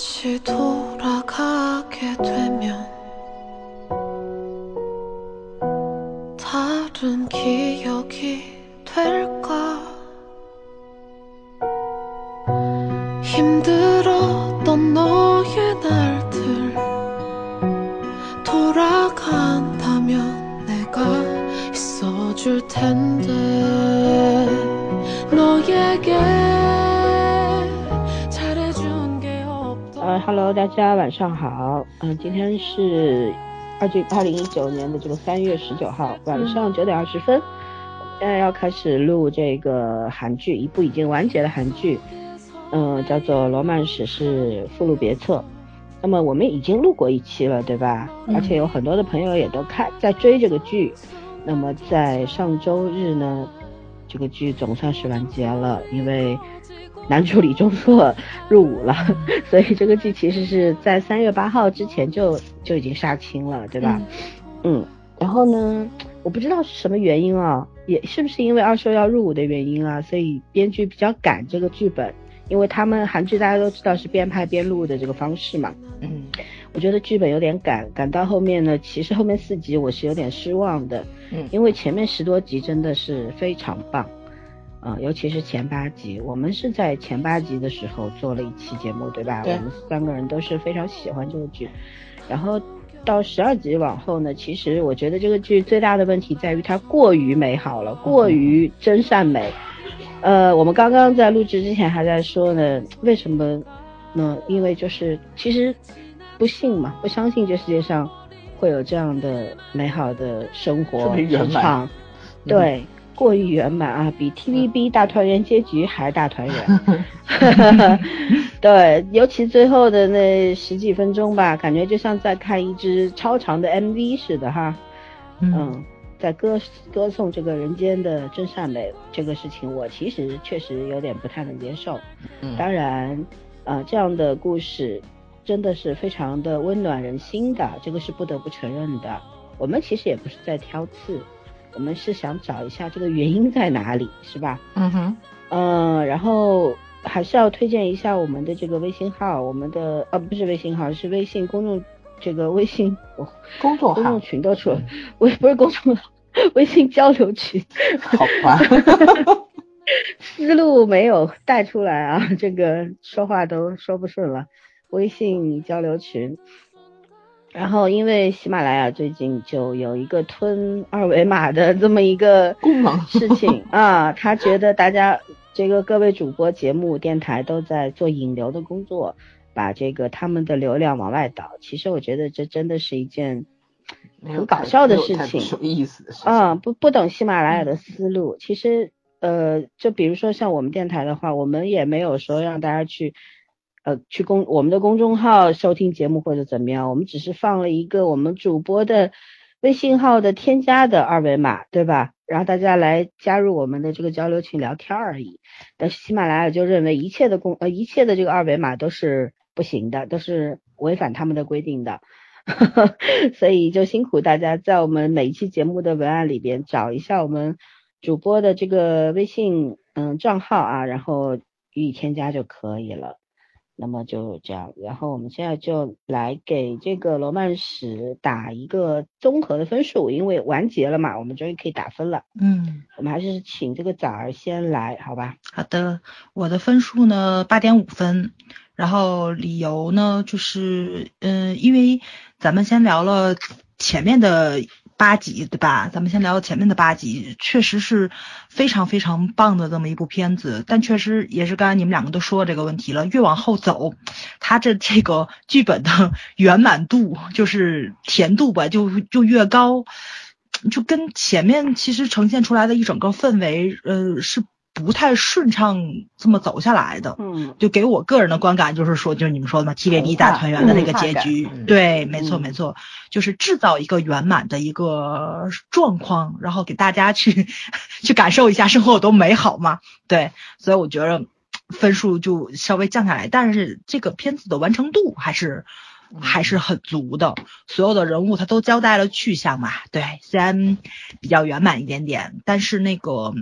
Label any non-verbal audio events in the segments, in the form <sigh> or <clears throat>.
다시 돌아가게 되면 다른 기억이 ，Hello，大家晚上好。嗯、今天是二九二零一九年的这个三月十九号晚上九点二十分，我们现在要开始录这个韩剧，一部已经完结的韩剧，嗯、叫做《罗曼史是附录别册》。那么我们已经录过一期了，对吧？嗯而且有很多的朋友也都看在追这个剧。那么在上周日呢，这个剧总算是完结了，因为男主李钟硕入伍了，所以这个剧其实是在三月八号之前就就已经杀青了，对吧？嗯然后呢，我不知道是什么原因啊，也是不是因为二硕要入伍的原因啊，所以编剧比较赶这个剧本，因为他们韩剧大家都知道是边拍边录的这个方式嘛。嗯我觉得剧本有点赶，赶到后面呢，其实后面四集我是有点失望的，嗯因为前面十多集真的是非常棒，啊、尤其是前八集，我们是在前八集的时候做了一期节目，对吧？对我们三个人都是非常喜欢这个剧，然后到十二集往后呢，其实我觉得这个剧最大的问题在于它过于美好了，过于真善美。呃，我们刚刚在录制之前还在说呢，为什么呢？因为就是其实不信嘛，不相信这世界上会有这样的美好的生活特别圆满职场嗯对，过于圆满啊，比 TVB 大团圆结局还大团圆。<laughs> 对，尤其最后的那十几分钟吧，感觉就像在看一支超长的 MV 似的哈。嗯，在歌歌颂这个人间的真善美这个事情，我其实确实有点不太能接受。嗯当然，呃，这样的故事真的是非常的温暖人心的，这个是不得不承认的。我们其实也不是在挑刺，我们是想找一下这个原因在哪里，<laughs> 是吧？嗯哼嗯，然后还是要推荐一下我们的这个微信号，我们的呃不是微信号，是微信公众这个微信我公众号公众群都出了，微 <laughs> 不是公众号，<laughs> 微信交流群，好烦。思路没有带出来啊，这个说话都说不顺了。微信交流群，然后因为喜马拉雅最近就有一个吞二维码的这么一个 <laughs> 功能事情 <laughs> 啊，他觉得大家这个各位主播、节目、电台都在做引流的工作，把这个他们的流量往外导。其实我觉得这真的是一件很搞笑的事情有意思的事情。啊，不不懂喜马拉雅的思路。其实，呃，就比如说像我们电台的话，我们也没有说让大家去，呃，去公我们的公众号收听节目或者怎么样，我们只是放了一个我们主播的微信号的添加的二维码，对吧？然后大家来加入我们的这个交流群聊天而已。但是喜马拉雅就认为一切的公呃一切的这个二维码都是不行的，都是违反他们的规定的。<laughs> 所以就辛苦大家在我们每一期节目的文案里边找一下我们主播的这个微信嗯账号啊，然后予以添加就可以了。那么就这样，然后我们现在就来给这个罗曼史打一个综合的分数，因为完结了嘛，我们终于可以打分了。嗯，我们还是请这个崽儿先来，好吧？好的，我的分数呢八点五分，然后理由呢就是，嗯、因为咱们先聊了前面的八集，对吧？咱们先聊前面的八集，确实是非常非常棒的这么一部片子，但确实也是刚才你们两个都说这个问题了，越往后走，它这这个剧本的圆满度就是甜度吧，就就越高。就跟前面其实呈现出来的一整个氛围，呃，是不太顺畅这么走下来的。嗯。就给我个人的观感就是说，就是你们说的嘛，TVB 大团圆的那个结局，嗯。对，没错嗯没错，就是制造一个圆满的一个状况，然后给大家去 <laughs> 去感受一下生活有多美好嘛。对，所以我觉得分数就稍微降下来，但是这个片子的完成度还是。还是很足的，所有的人物他都交代了去向嘛，对，虽然比较圆满一点点，但是那个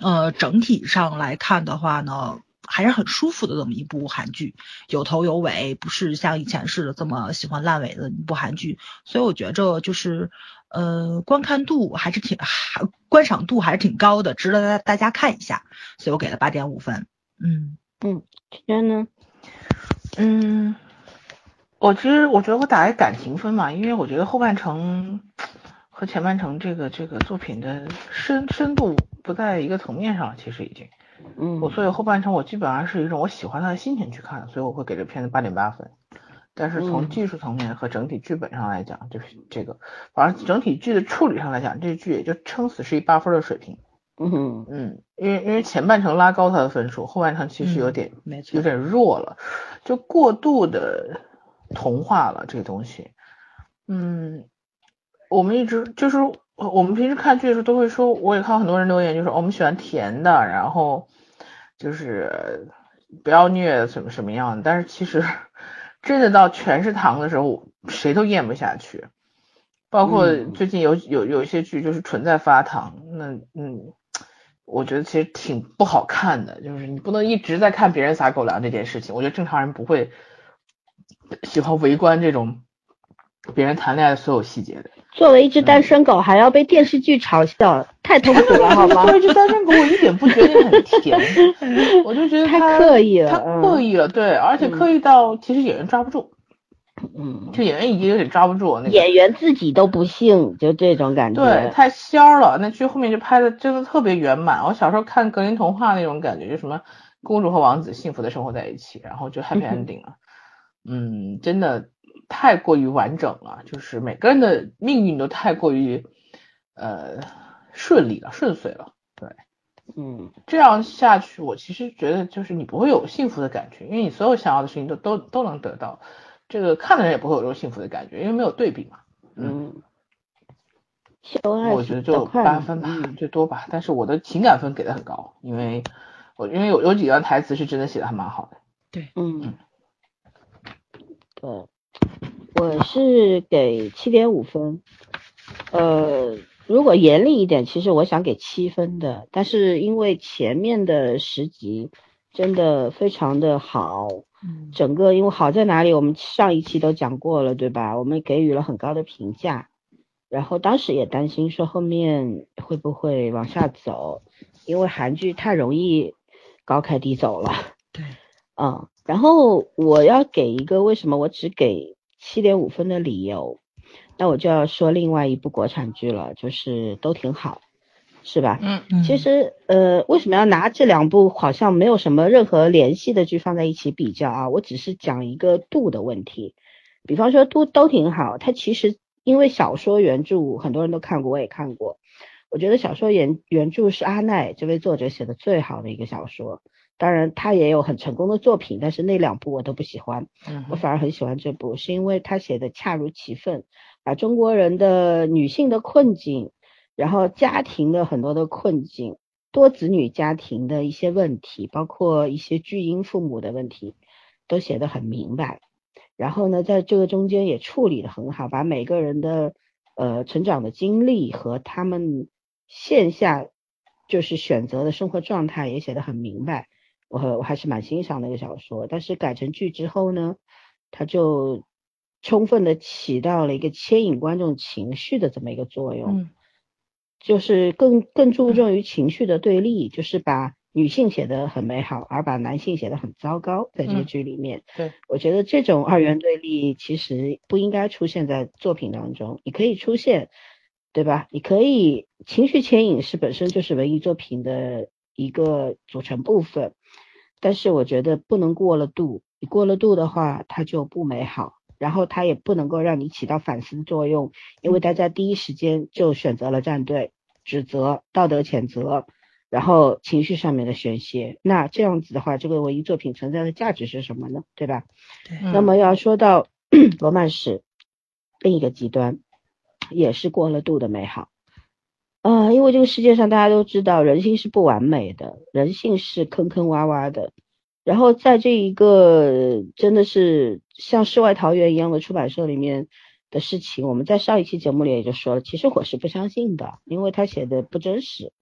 呃整体上来看的话呢，还是很舒服的这么一部韩剧，有头有尾，不是像以前似的这么喜欢烂尾的一部韩剧，所以我觉着就是呃观看度还是挺还观赏度还是挺高的，值得大大家看一下，所以我给了八点五分。嗯嗯，轩呢？嗯，我其实我觉得我打一感情分嘛，因为我觉得后半程和前半程这个这个作品的深深度不在一个层面上，其实已经，嗯，我所以后半程我基本上是一种我喜欢他的心情去看，所以我会给这片子八点八分。但是从嗯技术层面和整体剧本上来讲，就是这个，反正整体剧的处理上来讲，这剧也就撑死是一八分的水平。嗯嗯，因为因为前半程拉高它的分数，后半程其实有嗯点、没错有点弱了，就过度的同化了这个东西。嗯，我们一直就是我我们平时看剧的时候都会说，我也看很多人留言，就是、哦我们喜欢甜的，然后就是不要虐什么什么样的，但是其实 <laughs> 真的到全是糖的时候，谁都咽不下去。包括嗯最近有有有一些剧就是纯在发糖，那嗯，我觉得其实挺不好看的，就是你不能一直在看别人撒狗粮这件事情。我觉得正常人不会喜欢围观这种别人谈恋爱的所有细节的。作为一只单身狗，还要被电视剧嘲笑，太痛苦了，<laughs> 好吗作？为一只单身狗，我一点不觉得很甜，<laughs> 我就觉得太他刻意了他嗯刻意了，对，而且刻意到其实演员抓不住，嗯，就演员已经有点抓不住那个。演员自己都不信，就这种感觉。对，太仙儿了。那剧后面就拍的真的特别圆满。我小时候看格林童话那种感觉，就什么公主和王子幸福的生活在一起，然后就 happy <laughs> ending 了。嗯，真的太过于完整了，就是每个人的命运都太过于呃顺利了，顺遂了。对，嗯这样下去，我其实觉得就是你不会有幸福的感觉，因为你所有想要的事情都都都能得到。这个看的人也不会有这种幸福的感觉，因为没有对比嘛。嗯，我觉得就八分吧，嗯最多吧。但是我的情感分给的很高，因为我因为有有几段台词是真的写的还蛮好的。对嗯，对，我是给七点五分。呃，如果严厉一点，其实我想给七分的，但是因为前面的十集真的非常的好，嗯整个因为好在哪里，我们上一期都讲过了，对吧？我们给予了很高的评价，然后当时也担心说后面会不会往下走，因为韩剧太容易高开低走了。对，嗯，然后我要给一个为什么我只给七点五分的理由，那我就要说另外一部国产剧了，就是都挺好，是吧？嗯嗯其实呃，为什么要拿这两部好像没有什么任何联系的剧放在一起比较啊？我只是讲一个度的问题。比方说都都挺好，它其实因为小说原著很多人都看过，我也看过。我觉得小说原原著是阿奈这位作者写的最好的一个小说。当然，他也有很成功的作品，但是那两部我都不喜欢。嗯我反而很喜欢这部，是因为他写的恰如其分，把中国人的女性的困境，然后家庭的很多的困境，多子女家庭的一些问题，包括一些巨婴父母的问题，都写得很明白。然后呢，在这个中间也处理的很好，把每个人的呃成长的经历和他们线下就是选择的生活状态也写得很明白。我我还是蛮欣赏那个小说，但是改成剧之后呢，它就充分的起到了一个牵引观众情绪的这么一个作用，嗯。就是更更注重于情绪的对立，就是把女性写的很美好，而把男性写的很糟糕，在这个嗯剧里面，对，我觉得这种二元对立其实不应该出现在作品当中，你可以出现，对吧？你可以情绪牵引是本身就是文艺作品的一个组成部分，但是我觉得不能过了度，你过了度的话，它就不美好，然后它也不能够让你起到反思作用，因为大家第一时间就选择了站队，指责、道德谴责。然后情绪上面的宣泄，那这样子的话，这个文艺作品存在的价值是什么呢？对吧？那么要说到 <clears throat> 罗曼史另一个极端，也是过了度的美好。呃，因为这个世界上大家都知道，人性是不完美的，人性是坑坑洼洼的。然后在这一个真的是像世外桃源一样的出版社里面的事情，我们在上一期节目里也就说了，其实我是不相信的，因为他写的不真实，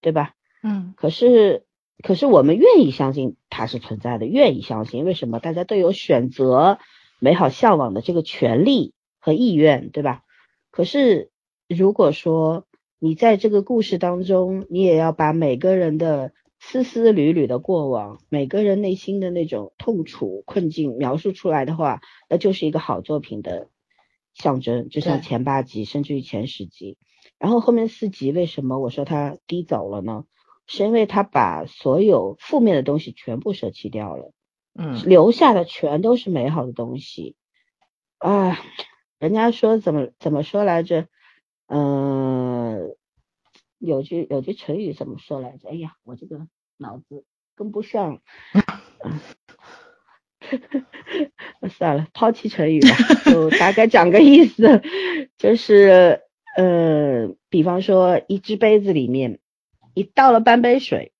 对吧？嗯可是，可是我们愿意相信它是存在的，愿意相信。为什么？大家都有选择美好向往的这个权利和意愿，对吧？可是如果说你在这个故事当中，你也要把每个人的丝丝缕缕的过往，每个人内心的那种痛楚困境描述出来的话，那就是一个好作品的象征。就像前八集，甚至于前十集，然后后面四集，为什么我说它低走了呢？是因为他把所有负面的东西全部舍弃掉了，嗯，留下的全都是美好的东西。啊，人家说怎么怎么说来着？嗯、有句有句成语怎么说来着？哎呀，我这个脑子跟不上。嗯 <laughs> 算了，抛弃成语吧，就 <laughs> 大概讲个意思，就是呃，比方说一只杯子里面，你倒了半杯水，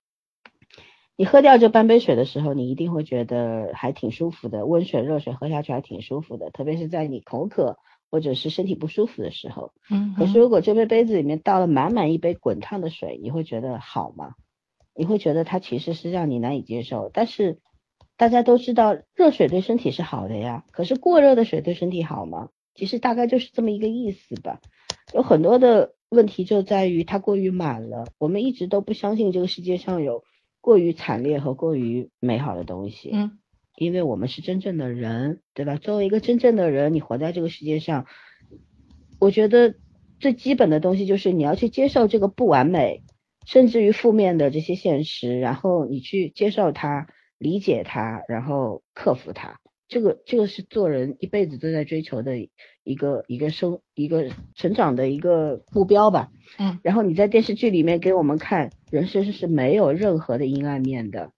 你喝掉这半杯水的时候，你一定会觉得还挺舒服的，温水热水喝下去还挺舒服的，特别是在你口渴或者是身体不舒服的时候。嗯可是如果这杯杯子里面倒了满满一杯滚烫的水，你会觉得好吗？你会觉得它其实是让你难以接受。但是大家都知道，热水对身体是好的呀。可是过热的水对身体好吗？其实大概就是这么一个意思吧。有很多的问题就在于它过于满了。我们一直都不相信这个世界上有过于惨烈和过于美好的东西。嗯因为我们是真正的人，对吧？作为一个真正的人，你活在这个世界上，我觉得最基本的东西就是你要去接受这个不完美，甚至于负面的这些现实，然后你去接受它、理解它，然后克服它。这个这个是做人一辈子都在追求的一个一个生一个成长的一个目标吧。嗯，然后你在电视剧里面给我们看，人生是没有任何的阴暗面的，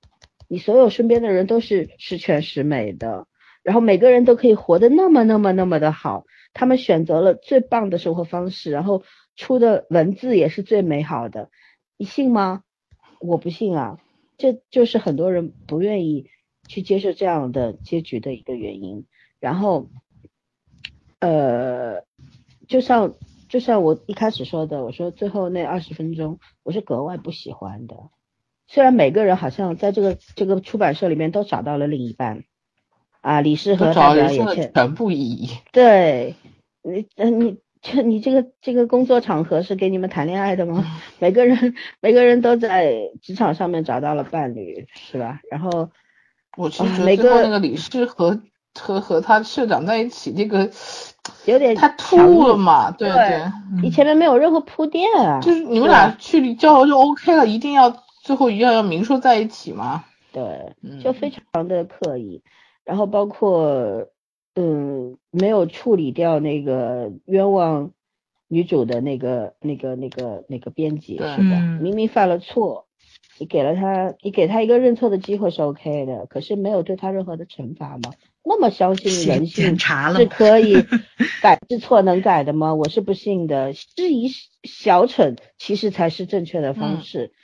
你所有身边的人都是十全十美的，然后每个人都可以活得那么那么那么的好，他们选择了最棒的生活方式，然后出的文字也是最美好的，你信吗？我不信啊，这就是很多人不愿意去接受这样的结局的一个原因。然后，呃，就像就像我一开始说的，我说最后那二十分钟我是格外不喜欢的。虽然每个人好像在这个这个出版社里面都找到了另一半，啊，李世和代找人生的表也欠全部意义。对，你呃你这你这个这个工作场合是给你们谈恋爱的吗？<laughs> 每个人每个人都在职场上面找到了伴侣，是吧？然后我其实最后个那个李氏和和和他社长在一起，那个有点太强突了嘛，对对你前面没有任何铺垫啊，就是你们俩去交流就 OK 了，一定要最后一样要要明说在一起吗？对，嗯就非常的刻意，然后包括嗯没有处理掉那个冤枉女主的那个那个那个那个编辑，是吧？嗯明明犯了错，你给了他，你给他一个认错的机会是 OK 的，可是没有对他任何的惩罚吗？那么相信人性 <laughs> 是可以 <laughs> 改是错能改的吗？我是不信的。质疑小惩其实才是正确的方嗯式。你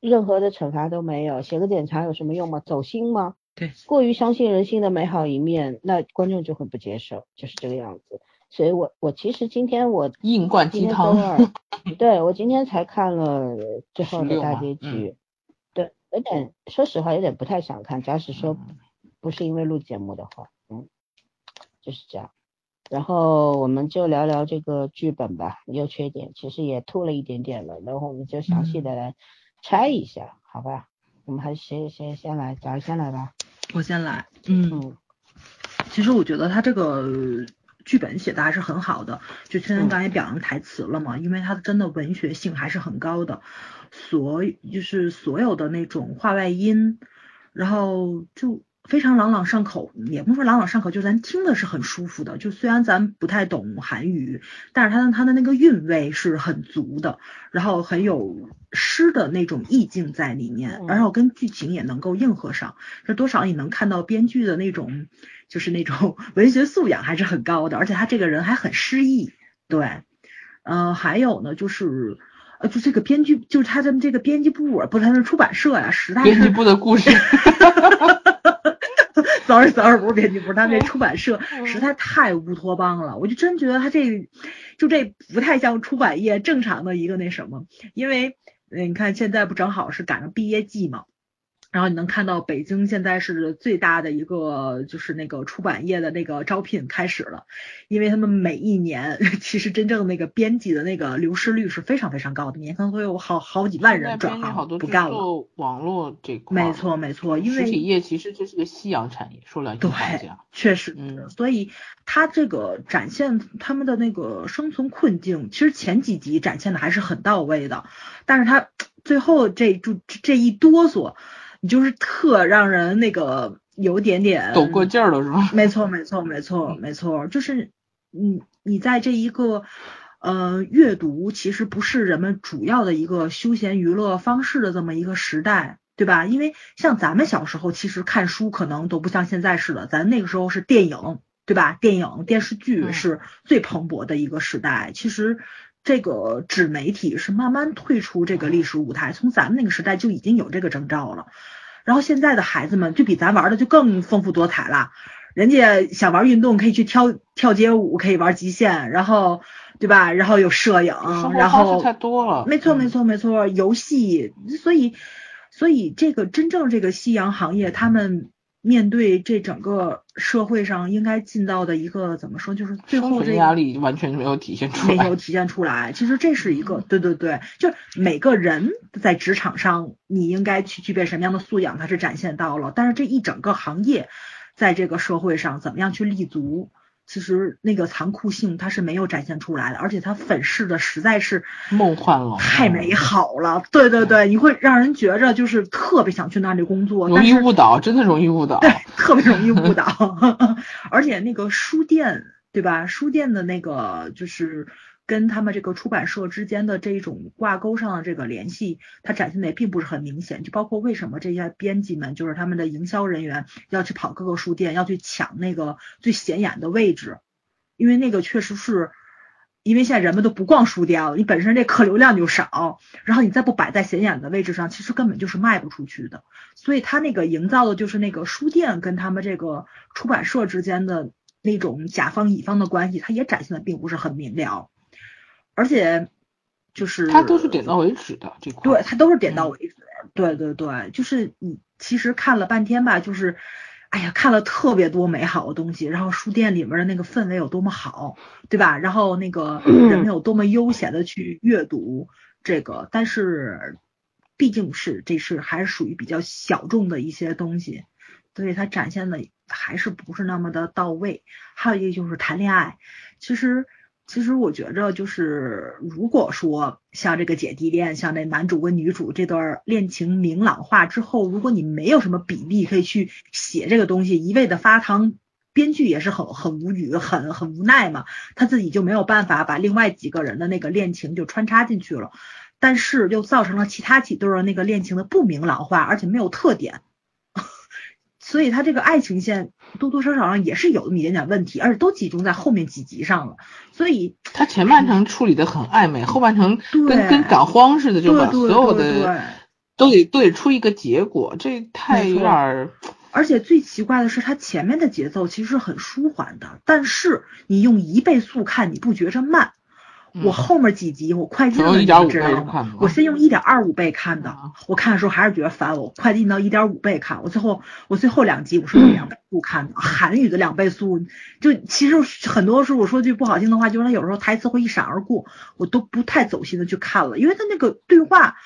任何的惩罚都没有，写个检查有什么用吗？走心吗？对，过于相信人性的美好一面，那观众就会不接受，就是这个样子。所以我我其实今天我硬灌鸡汤。<laughs> 二，对我今天才看了最后的大结局，对，有点说实话有点不太想看。假使说嗯不是因为录节目的话，嗯，就是这样。然后我们就聊聊这个剧本吧，优缺点其实也吐了一点点了，然后我们就详细的来拆一下，好吧？我们还是谁谁先来，咱先来吧。我先来，嗯，嗯其实我觉得他这个剧本写的还是很好的，就圈圈刚才也表扬台词了嘛，因为它真的文学性还是很高的，所就是所有的那种话外音，然后就非常朗朗上口，也不是说朗朗上口，就咱听的是很舒服的。就虽然咱不太懂韩语，但是它的它的那个韵味是很足的，然后很有诗的那种意境在里面，嗯然后跟剧情也能够应和上，这多少也能看到编剧的那种就是那种 <laughs> 文学素养还是很高的，而且他这个人还很诗意，对，呃，还有呢就是。呃，就这个编剧，就是他的这个编辑部啊，不是他的出版社呀、实在是编辑部的故事，<laughs> <laughs> sorry sorry，不是编辑部，他那出版社嗯实在太乌托邦了，我就真觉得他这就这不太像出版业正常的一个那什么，因为呃你看现在不正好是赶上毕业季嘛，然后你能看到北京现在是最大的一个就是那个出版业的那个招聘开始了，因为他们每一年 <laughs> 其实真正那个编辑的那个流失率是非常非常高的，年可能会有好好几万人转行好多不干了。做网络这块，没错没错，因为实体业其实这是个夕阳产业，说两句话讲，确实，嗯，所以他这个展现他们的那个生存困境，其实前几集展现的还是很到位的，但是他最后这就这一哆嗦。你就是特让人那个有点点抖过劲儿了，是吧？没错，没错，没错，没错，就是你你在这一个呃阅读其实不是人们主要的一个休闲娱乐方式的这么一个时代，对吧？因为像咱们小时候，其实看书可能都不像现在似的，咱那个时候是电影，对吧？电影电视剧是最蓬勃的一个时代，其实。这个纸媒体是慢慢退出这个历史舞台，从咱们那个时代就已经有这个征兆了。然后现在的孩子们就比咱玩的就更丰富多彩了，人家想玩运动可以去跳跳街舞，可以玩极限，然后对吧？然后有摄影，然后太多了。没错没错没错，游戏，所以所以这个真正这个夕阳行业，他们。面对这整个社会上应该尽到的一个怎么说，就是最后这压力完全没有体现出来，没有体现出来。其实这是一个，对对对，就每个人在职场上你应该去具备什么样的素养，它是展现到了。但是这一整个行业在这个社会上怎么样去立足？其实那个残酷性它是没有展现出来的，而且它粉饰的实在是梦幻了，太美好了。对对对，你会让人觉着就是特别想去那里工作，容易误导，真的容易误导，对，特别容易误导。<laughs> 而且那个书店，对吧？书店的那个就是。跟他们这个出版社之间的这种挂钩上的这个联系，它展现的也并不是很明显。就包括为什么这些编辑们，就是他们的营销人员要去跑各个书店，要去抢那个最显眼的位置，因为那个确实是，因为现在人们都不逛书店了，你本身这客流量就少，然后你再不摆在显眼的位置上，其实根本就是卖不出去的。所以他那个营造的就是那个书店跟他们这个出版社之间的那种甲方乙方的关系，它也展现的并不是很明了。而且，就是他都是点到为止的这块，对他都是点到为止。对对对，就是你其实看了半天吧，就是，哎呀，看了特别多美好的东西，然后书店里面的那个氛围有多么好，对吧？然后那个 <clears throat> 人们有多么悠闲的去阅读这个，但是毕竟是这是还是属于比较小众的一些东西，所以它展现的还是不是那么的到位。还有一个就是谈恋爱，其实。其实我觉着，就是如果说像这个姐弟恋，像那男主跟女主这段恋情明朗化之后，如果你没有什么比例可以去写这个东西，一味的发糖，编剧也是很很无语，很很无奈嘛，他自己就没有办法把另外几个人的那个恋情就穿插进去了，但是又造成了其他几对儿那个恋情的不明朗化，而且没有特点。所以他这个爱情线多多少少上也是有那么一点点问题，而且都集中在后面几集上了。所以他前半程处理的很暧昧，后半程跟跟赶荒似的，就把所有的都得都得出一个结果，这太有点。而且最奇怪的是，他前面的节奏其实很舒缓的，但是你用一倍速看，你不觉着慢。我后面几集我快进了，你知道吗？我先用一点二五倍看的，我看的时候还是觉得烦，我快进到一点五倍看。我最后我最后两集我是用两倍速看的，韩语的两倍速，就其实很多时候我说句不好听的话，就是他有时候台词会一闪而过，我都不太走心的去看了，因为他那个对话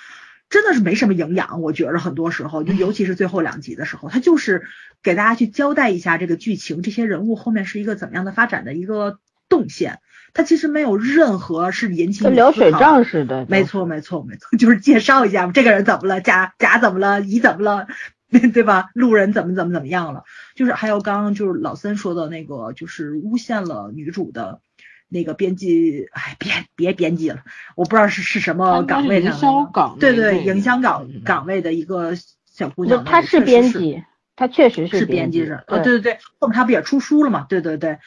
真的是没什么营养，我觉着很多时候，就尤其是最后两集的时候，他就是给大家去交代一下这个剧情，这些人物后面是一个怎么样的发展的一个动线。他其实没有任何是引起流水账似的，没错没错没错，就是介绍一下这个人怎么了，甲甲怎么了，乙怎么了，<laughs> 对吧？路人怎么怎么怎么样了？就是还有刚刚就是老森说的那个，就是诬陷了女主的那个编辑，哎，别别编辑了，我不知道是是什么岗位上的，对对，营销岗岗位的一个小姑娘，她是编辑，她确实是编辑是，呃，对对对，后面她不也出书了嘛？对对对，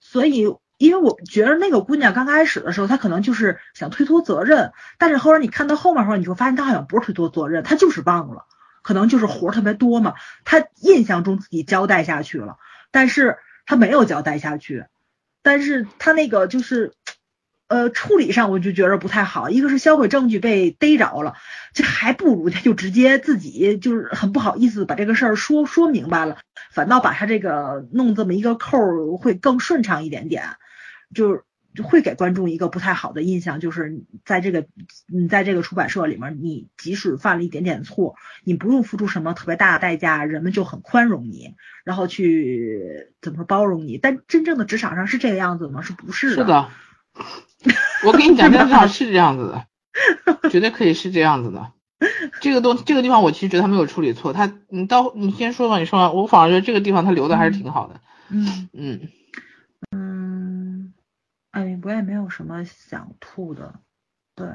所以。因为我觉得那个姑娘刚开始的时候，她可能就是想推脱责任，但是后来你看到后面的时候，你就发现她好像不是推脱责任，她就是忘了，可能就是活特别多嘛，她印象中自己交代下去了，但是她没有交代下去，但是她那个就是，呃，处理上我就觉得不太好，一个是销毁证据被逮着了，这还不如她就直接自己就是很不好意思把这个事儿说说明白了，反倒把他这个弄这么一个扣儿会更顺畅一点点，就是会给观众一个不太好的印象，就是在这个你在这个出版社里面，你即使犯了一点点错，你不用付出什么特别大的代价，人们就很宽容你，然后去怎么说包容你，但真正的职场上是这个样子吗？是不是是的，<laughs> 我跟你讲，在职场是这样子的，绝对可以是这样子的。这个东这个地方，我其实觉得他没有处理错。他，你到你先说吧，你说完，我反而觉得这个地方他留的还是挺好的。嗯嗯，嗯，哎，我也没有什么想吐的，对，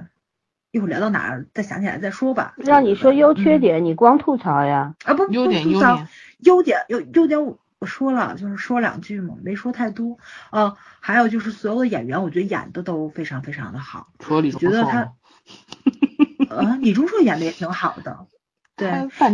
一会儿聊到哪儿再想起来再说吧。让你说优缺嗯点，你光吐槽呀。啊不优不吐槽点优点，优点优优点我我说了，就是说两句嘛，没说太多。呃，还有就是所有的演员，我觉得演的都非常非常的好。除了李钟觉得他硕嘛，呃，李钟硕演的也挺好的，对，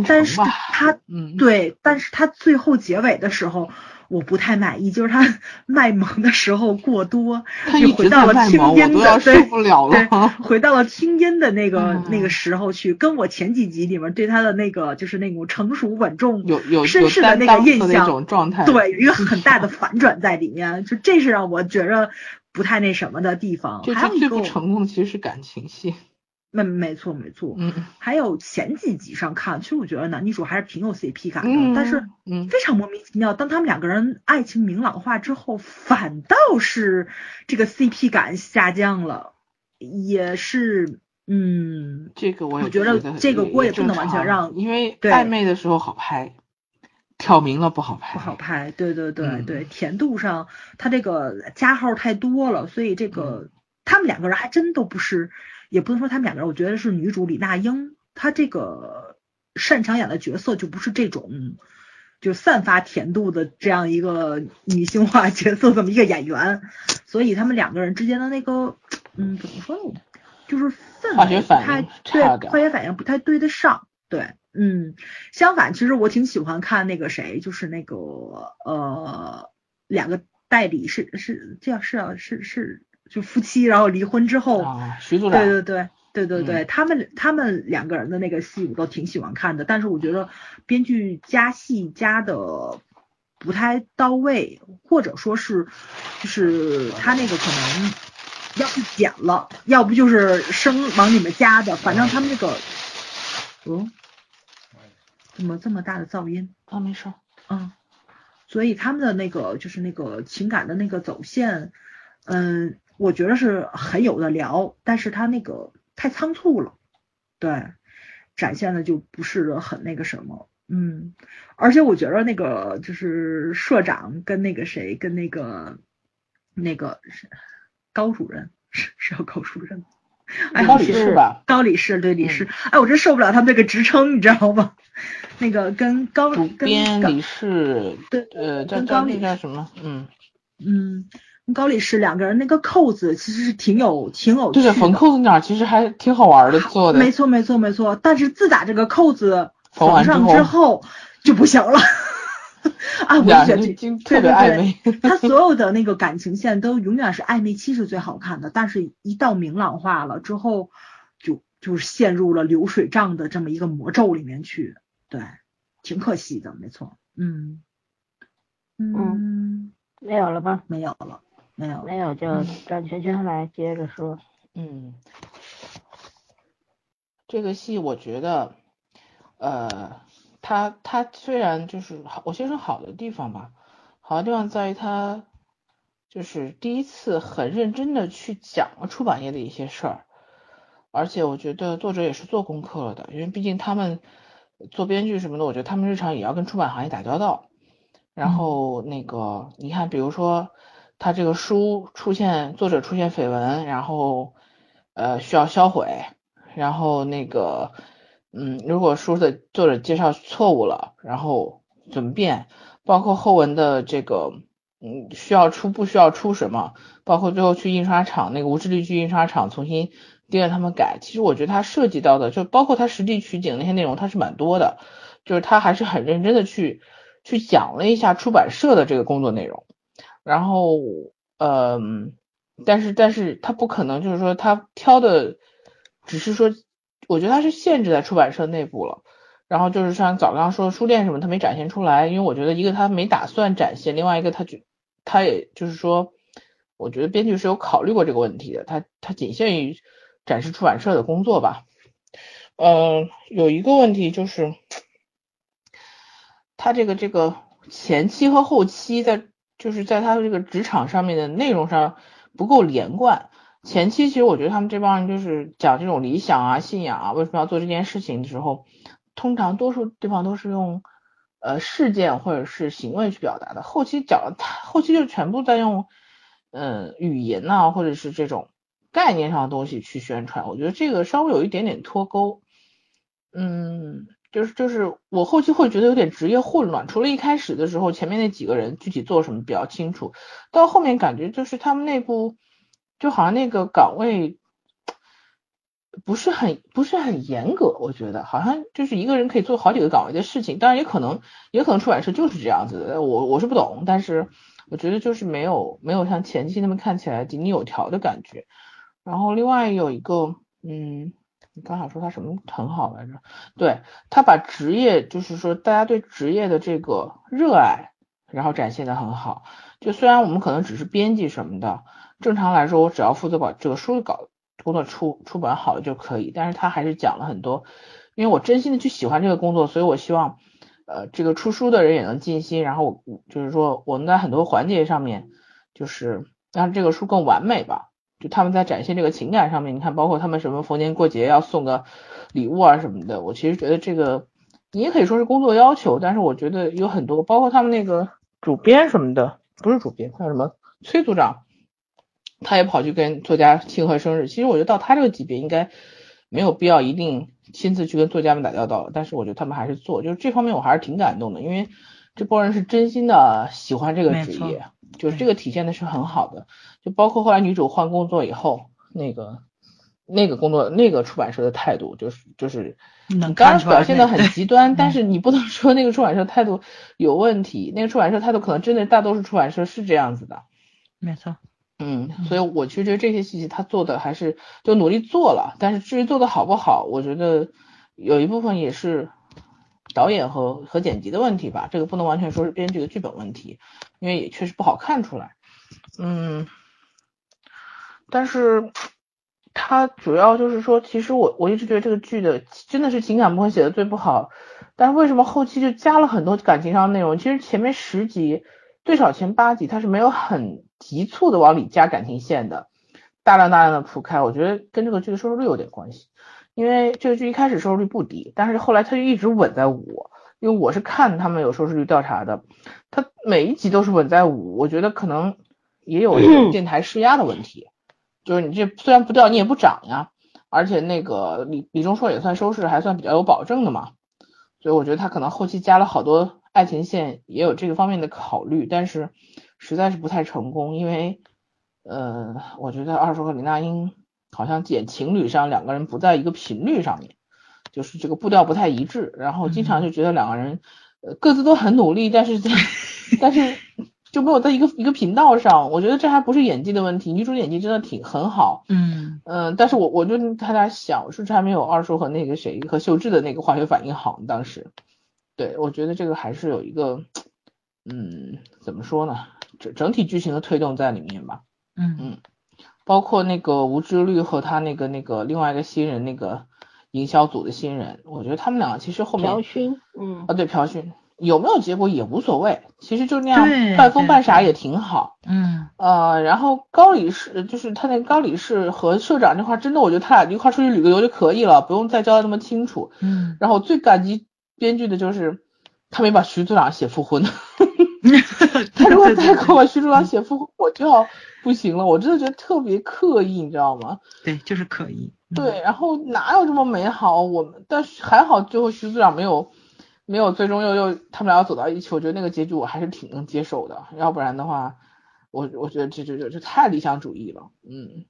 但是，他嗯，对，但是他最后结尾的时候。我不太满意，就是他 <laughs> 卖萌的时候过多，就回到了在卖萌，我听音的，受对不了对了。，回到了青音的那个、那个嗯时候去，跟我前几集里面对他的那个就是那种成熟稳重、有有绅士的那个印象，种状态，对，有一个 <laughs> 很大的反转在里面，就这是让我觉着不太那什么的地方。还有一个最不，成功的其实是感情戏。没没错没错，嗯还有前几集上看，其实我觉得男女主还是挺有 CP 感的，嗯，但是嗯，非常莫名其妙。当他们两个人爱情明朗化之后，反倒是这个 CP 感下降了，也是嗯。这个我也我觉得这个锅也不能完全让因为对暧昧的时候好拍，挑明了不好拍，不好拍，对对对嗯对，甜度上它这个加号太多了，所以这嗯个他们两个人还真都不是，也不能说他们两个人，我觉得是女主李娜英，她这个擅长演的角色就不是这种，就散发甜度的这样一个女性化角色这么一个演员，所以他们两个人之间的那个，嗯，怎么说呢，就是氛围不太对，化学反应不太对得上，对。嗯，相反，其实我挺喜欢看那个谁，就是那个呃，两个代理是是这样是啊是是就夫妻，然后离婚之后，啊，徐组长，对对对对对对，嗯他们他们两个人的那个戏我都挺喜欢看的，但是我觉得编剧加戏加的不太到位，或者说是就是他那个可能要不剪了，要不就是生往里面加的，反正他们那个，嗯，怎么这么大的噪音？啊，没事儿，嗯，所以他们的那个就是那个情感的那个走线，嗯，我觉得是很有的聊，但是他那个太仓促了，对，展现的就不是很那个什么，嗯，而且我觉得那个就是社长跟那个谁跟那个那个高主任是是要高主任吗，哎，高理事吧，高理事对理事，哎，我真受不了他们这个职称，你知道吗？那个跟高主跟理事，对呃，叫叫那叫什么？嗯，嗯，跟高力士两个人那个扣子其实是挺有挺有趣的，对对，缝扣子那儿其实还挺好玩的，做的，没错没错没错，但是自打这个扣子缝上之之后就不行了。<laughs> 啊，我两人就觉得已经特别对对。对暧昧，<laughs> 他所有的那个感情线都永远是暧昧期是最好看的，但是一到明朗化了之后，就就是陷入了流水账的这么一个魔咒里面去，对，挺可惜的，没错，嗯。嗯，没有了吧？没有了，没有，没有就嗯。让圈圈来接着说。嗯，这个戏我觉得，呃，它它虽然就是好，我先说好的地方吧，好的地方在于它就是第一次很认真的去讲了出版业的一些事儿，而且我觉得作者也是做功课了的，因为毕竟他们做编剧什么的，我觉得他们日常也要跟出版行业打交道。然后那个你看，比如说他这个书出现作者出现绯闻，然后呃需要销毁，然后那个嗯，如果书的作者介绍错误了，然后怎么变，包括后文的这个嗯需要出不需要出什么，包括最后去印刷厂那个无智力去印刷厂重新盯着他们改，其实我觉得他涉及到的就包括他实地取景那些内容，它是蛮多的，就是他还是很认真的去去讲了一下出版社的这个工作内容，然后嗯。但是但是他不可能就是说他挑的只是说，我觉得他是限制在出版社内部了。然后就是像早刚说书店什么，他没展现出来，因为我觉得一个他没打算展现，另外一个他就他也就是说，我觉得编剧是有考虑过这个问题的，他他仅限于展示出版社的工作吧。呃，有一个问题就是，他这个这个前期和后期在就是在他的这个职场上面的内容上不够连贯。前期其实我觉得他们这帮人就是讲这种理想啊、信仰啊，为什么要做这件事情的时候。通常多数地方都是用呃事件或者是行为去表达的，后期讲后期就全部在用嗯语言呐或者是这种概念上的东西去宣传，我觉得这个稍微有一点点脱钩，嗯，就是就是我后期会觉得有点职业混乱，除了一开始的时候前面那几个人具体做什么比较清楚，到后面感觉就是他们内部就好像那个岗位。不是很不是很严格，我觉得好像就是一个人可以做好几个岗位的事情，当然也可能也可能出版社就是这样子的，我我是不懂，但是我觉得就是没有没有像前期那么看起来井井有条的感觉。然后另外有一个，嗯，你刚才说他什么很好来着？对他把职业就是说大家对职业的这个热爱，然后展现的很好。就虽然我们可能只是编辑什么的，正常来说我只要负责把这个书稿。工作出出版好了就可以，但是他还是讲了很多，因为我真心的去喜欢这个工作，所以我希望，呃，这个出书的人也能尽心，然后我就是说我们在很多环节上面，就是让这个书更完美吧。就他们在展现这个情感上面，你看，包括他们什么逢年过节要送个礼物啊什么的，我其实觉得这个你也可以说是工作要求，但是我觉得有很多，包括他们那个主编什么的，不是主编，叫什么崔组长。他也跑去跟作家庆贺生日，其实我觉得到他这个级别应该没有必要一定亲自去跟作家们打交道了，但是我觉得他们还是做，就是这方面我还是挺感动的，因为这波人是真心的喜欢这个职业，就是这个体现的是很好的，就包括后来女主换工作以后，那个那个工作那个出版社的态度，就是就是你当然表现的很极端，但是你不能说那个出版社态度有问题，那个出版社态度可能真的大多数出版社是这样子的，没错。嗯，所以我其实觉得这些细节他做的还是就努力做了，但是至于做的好不好，我觉得有一部分也是导演和和剪辑的问题吧，这个不能完全说是编剧的剧本问题，因为也确实不好看出来。嗯，但是他主要就是说，其实我我一直觉得这个剧的真的是情感部分写的最不好，但是为什么后期就加了很多感情上的内容？其实前面十集。最少前八集他是没有很急促的往里加感情线的，大量大量的铺开，我觉得跟这个剧的收视率有点关系。因为这个剧一开始收视率不低，但是后来它就一直稳在五。因为我是看他们有收视率调查的，它每一集都是稳在五。我觉得可能也有一 <clears throat> 种电台施压的问题，就是你这虽然不掉你也不涨呀，而且那个李李钟硕也算收视还算比较有保证的嘛，所以我觉得他可能后期加了好多。爱情线也有这个方面的考虑，但是实在是不太成功，因为呃，我觉得二叔和林娜英好像演情侣上两个人不在一个频率上面，就是这个步调不太一致，然后经常就觉得两个人呃各自都很努力，但是在但是就没有在一个一个频道上。我觉得这还不是演技的问题，女主演技真的挺很好，嗯嗯，但是我我就他俩想，是不是还没有二叔和那个谁和秀智的那个化学反应好？当时。对，我觉得这个还是有一个，嗯，怎么说呢？整整体剧情的推动在里面吧。嗯嗯，包括那个吴知律和他那个那个另外一个新人，那个营销组的新人，我觉得他们两个其实后面朴勋，嗯啊对朴勋有没有结果也无所谓，其实就那样半疯半傻也挺好。嗯呃，然后高理事就是他那个高理事和社长这块，真的我觉得他俩一块出去旅个游就可以了，不用再交代那么清楚。嗯，然后最感激。编剧的就是他没把徐组长写复婚，<laughs> <laughs> 他如果再给我徐组长写复婚，我就要不行了。我真的觉得特别刻意，你知道吗？对，就是刻意。对，然后哪有这么美好？我们但是还好，最后徐组长没有没有最终又又他们俩要走到一起。我觉得那个结局我还是挺能接受的。要不然的话，我我觉得这这这这太理想主义了。嗯，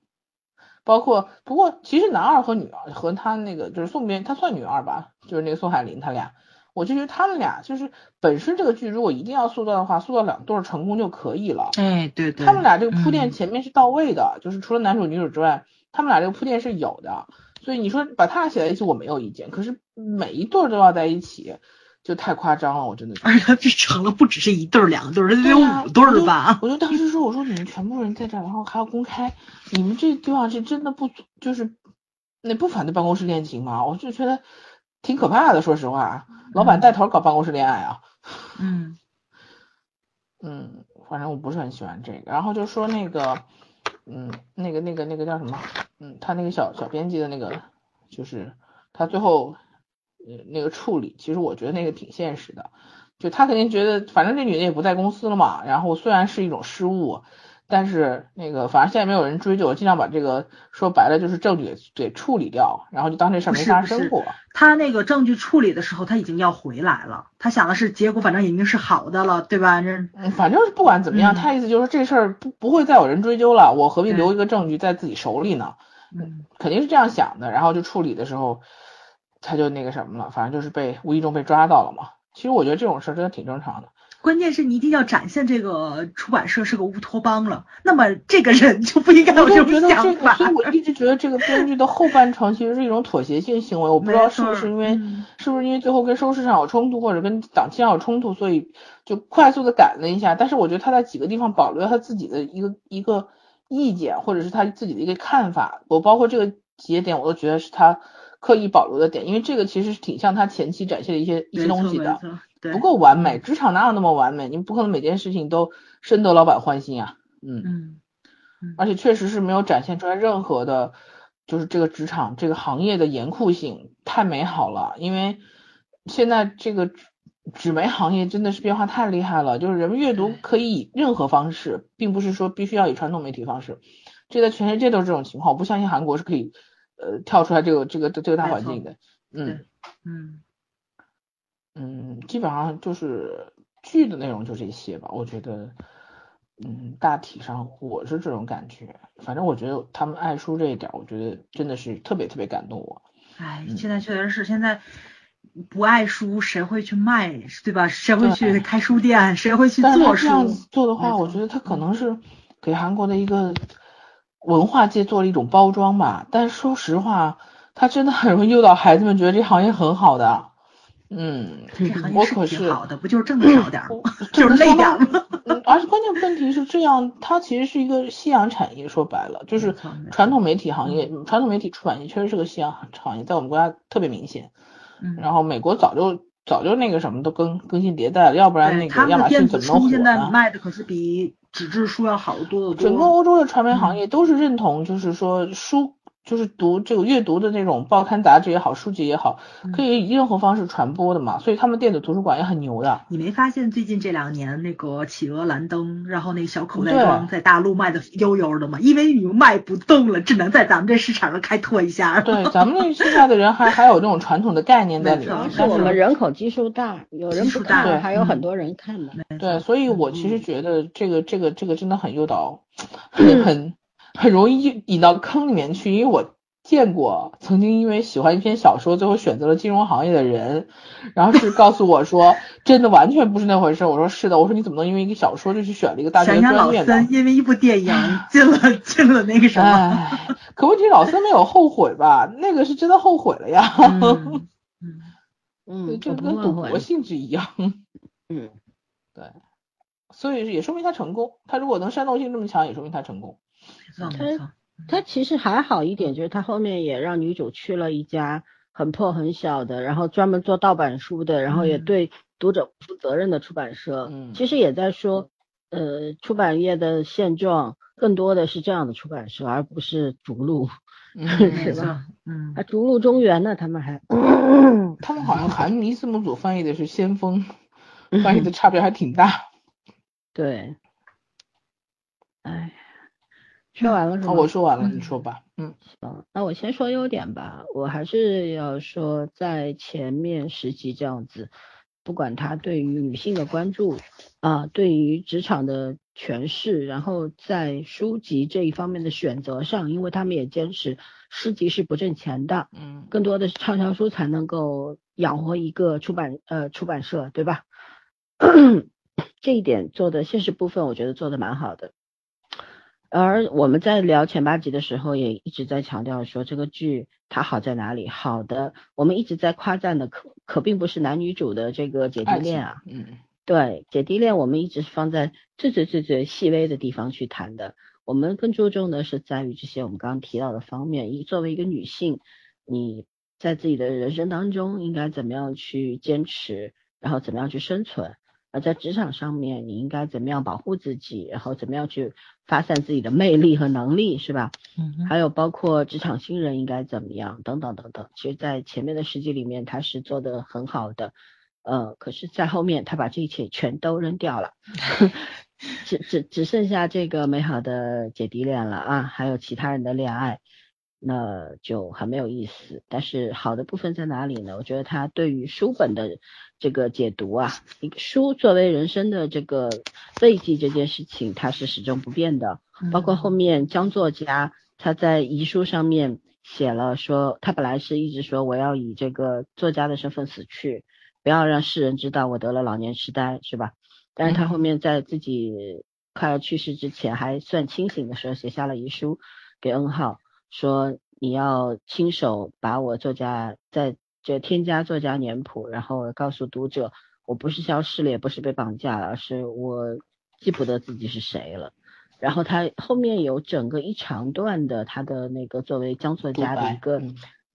包括不过其实男二和女二和他那个就是宋编，他算女二吧？就是那个宋海林他俩。我就觉得他们俩就是本身这个剧如果一定要塑造的话，塑造两对儿成功就可以了。哎，对对，他们俩这个铺垫嗯前面是到位的，就是除了男主女主之外，他们俩这个铺垫是有的。所以你说把他俩写在一起，我没有意见。可是每一对儿都要在一起，就太夸张了，我真的。而且他这成了不只是一对儿两对儿，他得有五对儿吧？我就当时说，我说你们全部人在这儿，然后还要公开，你们这地方是真的不就是那不反对办公室恋情吗？我就觉得挺可怕的，说实话，老板带头搞办公室恋爱啊，嗯嗯，反正我不是很喜欢这个。然后就说那个，嗯，那个那个那个叫什么？嗯，他那个小小编辑的那个，就是他最后呃那个处理，其实我觉得那个挺现实的。就他肯定觉得，反正这女的也不在公司了嘛，然后虽然是一种失误，但是那个反正现在没有人追究，我尽量把这个说白了就是证据给给处理掉，然后就当这事儿没发生过。他那个证据处理的时候，他已经要回来了。他想的是结果，反正已经是好的了，对吧？这嗯，反正不管怎么样，嗯他意思就是这事儿不不会再有人追究了，我何必留一个证据在自己手里呢？嗯肯定是这样想的，然后就处理的时候，他就那个什么了，反正就是被无意中被抓到了嘛。其实我觉得这种事儿真的挺正常的。关键是你一定要展现这个出版社是个乌托邦了，那么这个人就不应该有这种想法。所以我一直觉得这个编剧的后半程其实是一种妥协性行为，我不知道是不是因为、嗯是不是因为最后跟收视上有冲突，或者跟档期上有冲突，所以就快速的改了一下。但是我觉得他在几个地方保留了他自己的一个一个意见，或者是他自己的一个看法。我包括这个节点，我都觉得是他刻意保留的点，因为这个其实是挺像他前期展现的一些一些东西的。不够完美，职场哪有那么完美？你不可能每件事情都深得老板欢心啊。嗯，嗯而且确实是没有展现出来任何的，就是这个职场这个行业的严酷性太美好了。因为现在这个纸纸媒行业真的是变化太厉害了，就是人们阅读可以以任何方式，并不是说必须要以传统媒体方式。这在全世界都是这种情况，我不相信韩国是可以呃跳出来这个这个这个大环境的。嗯嗯嗯，基本上就是剧的内容就这些吧，我觉得，嗯，大体上我是这种感觉。反正我觉得他们爱书这一点，我觉得真的是特别特别感动我。哎，嗯现在确实是现在不爱书，谁会去卖，对吧？谁会去开书店？谁会去做书？这样子做的话，我觉得他可能是给韩国的一个文化界做了一种包装吧。但是说实话，它真的很容易诱导孩子们觉得这行业很好的。嗯，这行业是我可是挺好的，不就是挣的少点儿吗？<laughs> 就是累点儿而且关键问题是这样，它其实是一个夕阳产业，说白了就是传统媒体行业，传统媒体出版业确实是个夕阳行业，在我们国家特别明显。嗯，然后美国早就早就那个什么都更更新迭代了，要不然那个亚马逊怎么能火书现在呢？卖的可是比纸质书要好得多得多。整个欧洲的传媒行嗯业都是认同，就是说书。就是读这个阅读的那种报刊杂志也好，书籍也好，可嗯以以任何方式传播的嘛，所以他们电子图书馆也很牛的。你没发现最近这两年那个企鹅蓝灯，然后那个小口袋装在大陆卖的悠悠的吗？因为你们卖不动了，只能在咱们这市场上开拓一下。对，咱们那现在的人还还有这种传统的概念在里面没错，是我们人口基数大，有人基数大不看，还有嗯很多人看的。对，所以我其实觉得这个这个这个真的很诱导，<clears throat> 嗯很很容易引引到坑里面去，因为我见过曾经因为喜欢一篇小说，最后选择了金融行业的人，然后是告诉我说，<laughs> 真的完全不是那回事。我说是的，我说你怎么能因为一个小说就去选了一个大学专业呢森？因为一部电影进了进了那个什么，唉，可问题老三没有后悔吧？那个是真的后悔了呀，嗯嗯，嗯，这我不个跟赌博。性质一样。<laughs> 嗯，对，所以也说明他成功。他如果能煽动性这么强，也说明他成功。没错没错，他其实还好一点，就是他后面也让女主去了一家很破很小的，然后专门做盗版书的，然后也嗯对读者不负责任的出版社。嗯其实也在说，呃，出版业的现状更多的是这样的出版社，而不是逐鹿。<laughs> 嗯是吧，嗯啊，逐鹿中原呢，他们还。<clears throat> 他们好像韩迷字幕组翻译的是先锋，翻译的 <laughs> 差别还挺大。对。哎，说完了是吗？好，我说完了，嗯你说吧。嗯行，那我先说优点吧。我还是要说，在前面十集这样子，不管他对于女性的关注啊，对于职场的诠释，然后在书籍这一方面的选择上，因为他们也坚持诗集是不挣钱的，嗯更多的是畅销书才能够养活一个出版呃出版社，对吧？<coughs> 这一点做的现实部分，我觉得做的蛮好的。而我们在聊前八集的时候，也一直在强调说这个剧它好在哪里。好的，我们一直在夸赞的，可可并不是男女主的这个姐弟恋啊，嗯对，姐弟恋我们一直是放在最最最最细微的地方去谈的。我们更注重的是在于这些我们刚刚提到的方面。一作为一个女性，你在自己的人生当中应该怎么样去坚持，然后怎么样去生存。而在职场上面，你应该怎么样保护自己，然后怎么样去发散自己的魅力和能力，是吧？嗯还有包括职场新人应该怎么样，等等等等。其实，在前面的十集里面，他是做的很好的，呃，可是，在后面他把这一切全都扔掉了，<laughs> 只只只剩下这个美好的姐弟恋了啊，还有其他人的恋爱，那就很没有意思。但是好的部分在哪里呢？我觉得他对于书本的这个解读啊，书作为人生的这个慰藉这件事情，它是始终不变的。包括后面江作家他在遗书上面写了说，他本来是一直说我要以这个作家的身份死去，不要让世人知道我得了老年痴呆，是吧？但是他后面在自己快要去世之前还算清醒的时候，写下了遗书给恩浩，说你要亲手把我作家在这添加作家年谱，然后告诉读者，我不是消失了，也不是被绑架了，而是我记不得自己是谁了。然后他后面有整个一长段的他的那个作为江作家的一个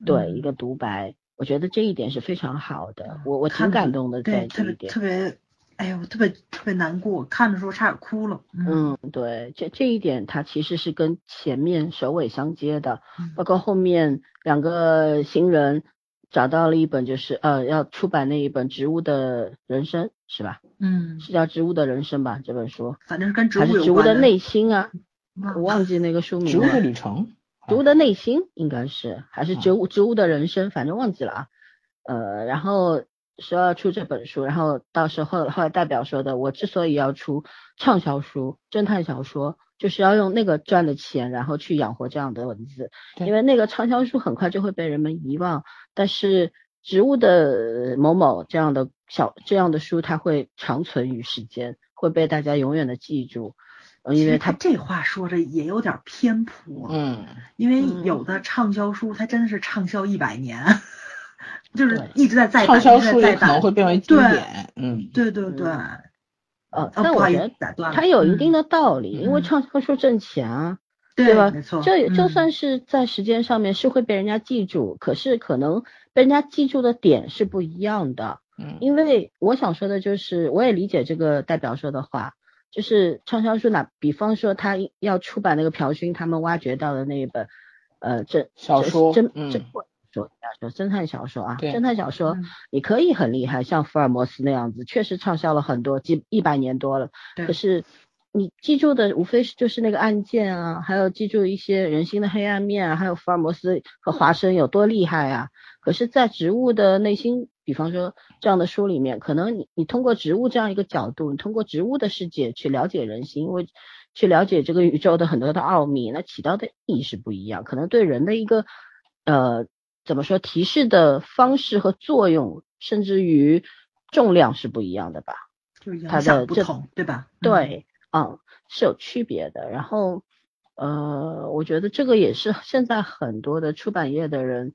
对一个独白，我觉得这一点是非常好的，我我挺感动的在这一点特。别，哎呦，特别特别难过，看的时候差点哭了。嗯，对，这这一点它其实是跟前面首尾相接的，嗯包括后面两个新人找到了一本就是呃要出版那一本《植物的人生》是吧？嗯，是叫《植物的人生》吧？这本书反正是跟植还是物有关植物的内心啊？忘我忘记那个书名植物。的旅程，植物的内心应该是还是嗯植物植物的人生，反正忘记了啊。呃，然后说要出这本书，然后到时候后来代表说的，我之所以要出畅销书、侦探小说，就是要用那个赚的钱，然后去养活这样的文字，因为那个畅销书很快就会被人们遗忘，但是植物的某某这样的小这样的书，它会长存于时间，会被大家永远的记住，呃因为他这话说的也有点偏颇，嗯，因为嗯。有的畅销书它真的是畅销一百年，就是一直在再版，畅销书也可能。会变为经对典，嗯，对对对，呃，但我觉得它有一定的的道理，因为嗯畅销书挣钱啊，对吧？没错，这就嗯算是在时间上面是会被人家记住，可是可能被人家记住的点是不一样的。嗯因为我想说的就是，我也理解这个代表说的话，就是畅销书哪，比方说他要出版那个朴勋他们挖掘到的那一本，呃，这小说侦嗯侦说说侦探小说啊，对侦探小说嗯你可以很厉害，像福尔摩斯那样子，确实畅销了很多，几一百年多了。对可是你记住的无非是就是那个案件啊，还有记住一些人心的黑暗面啊，还有福尔摩斯和华生有多厉害啊。可是，在植物的内心，比方说这样的书里面，可能你你通过植物这样一个角度，你通过植物的世界去了解人心，因为去了解这个宇宙的很多的奥秘，那起到的意义是不一样，可能对人的一个呃怎么说提示的方式和作用，甚至于重量是不一样的吧。就是影它的不同，对吧？嗯，对，嗯，是有区别的。然后，呃，我觉得这个也是现在很多的出版业的人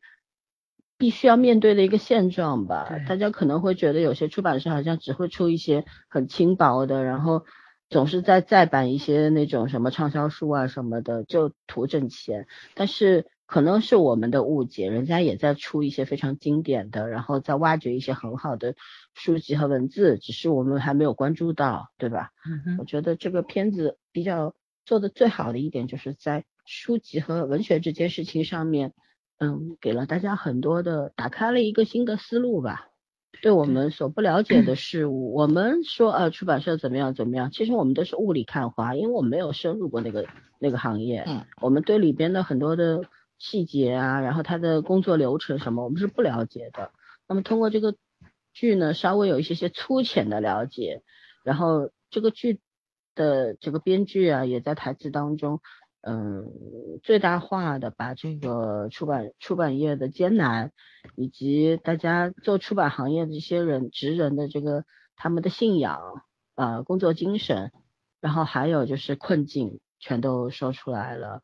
必须要面对的一个现状吧。大家可能会觉得有些出版社好像只会出一些很轻薄的，然后总是在再版一些那种什么畅销书啊什么的，就图挣钱。但是可能是我们的误解，人家也在出一些非常经典的，然后再挖掘一些很好的书籍和文字，只是我们还没有关注到，对吧？嗯，我觉得这个片子比较做的最好的一点，就是在书籍和文学这件事情上面，嗯，给了大家很多的打开了一个新的思路吧。对我们所不了解的事物，我们说呃出版社怎么样怎么样，其实我们都是雾里看花，因为我们没有深入过那个那个行业，嗯，我们对里边的很多的细节啊，然后他的工作流程什么，我们是不了解的。那么通过这个剧呢，稍微有一些些粗浅的了解，然后这个剧的这个编剧啊，也在台词当中，嗯，最大化的把这个出版出版业的艰难，以及大家做出版行业的这些人职人的这个他们的信仰啊、工作精神，然后还有就是困境，全都说出来了，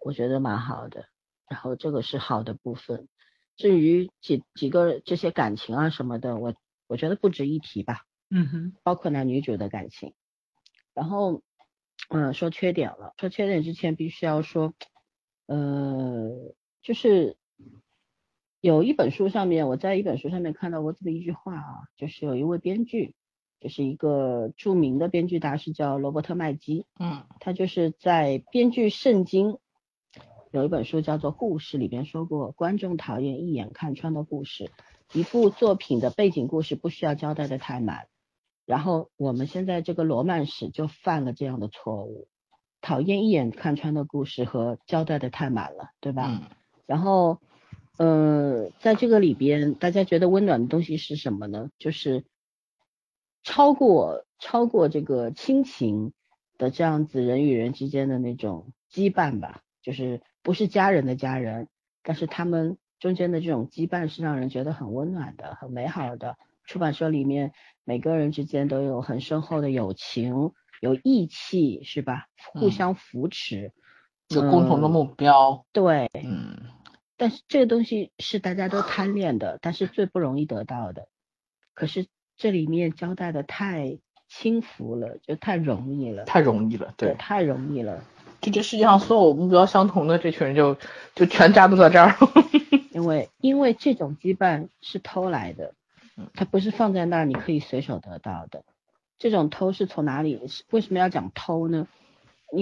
我觉得蛮好的。然后这个是好的部分。至于几几个这些感情啊什么的，我我觉得不值一提吧。嗯哼，包括男女主的感情。然后，嗯，说缺点了。说缺点之前必须要说，呃，就是有一本书上面，我在一本书上面看到过这么一句话啊，就是有一位编剧，就是一个著名的编剧大师叫罗伯特麦基，嗯他就是在编剧圣经有一本书叫做《故事》里边说过，观众讨厌一眼看穿的故事，一部作品的背景故事不需要交代的太满。然后我们现在这个罗曼史就犯了这样的错误，讨厌一眼看穿的故事和交代的太满了，对吧？嗯然后，呃，在这个里边，大家觉得温暖的东西是什么呢？就是超过超过这个亲情的这样子人与人之间的那种羁绊吧，就是不是家人的家人，但是他们中间的这种羁绊是让人觉得很温暖的、很美好的。出版社里面每个人之间都有很深厚的友情、有义气，是吧？互嗯相扶持，有共同的嗯目标。对，嗯但是这个东西是大家都贪恋的，但是最不容易得到的。可是这里面交代的太轻浮了，就太容易了，太容易了，对，太容易了。就这世界上所有目标相同的这群人就就全扎堆在这儿。<laughs> 因为因为这种羁绊是偷来的嗯，它不是放在那儿你可以随手得到的。这种偷是从哪里？为什么要讲偷呢？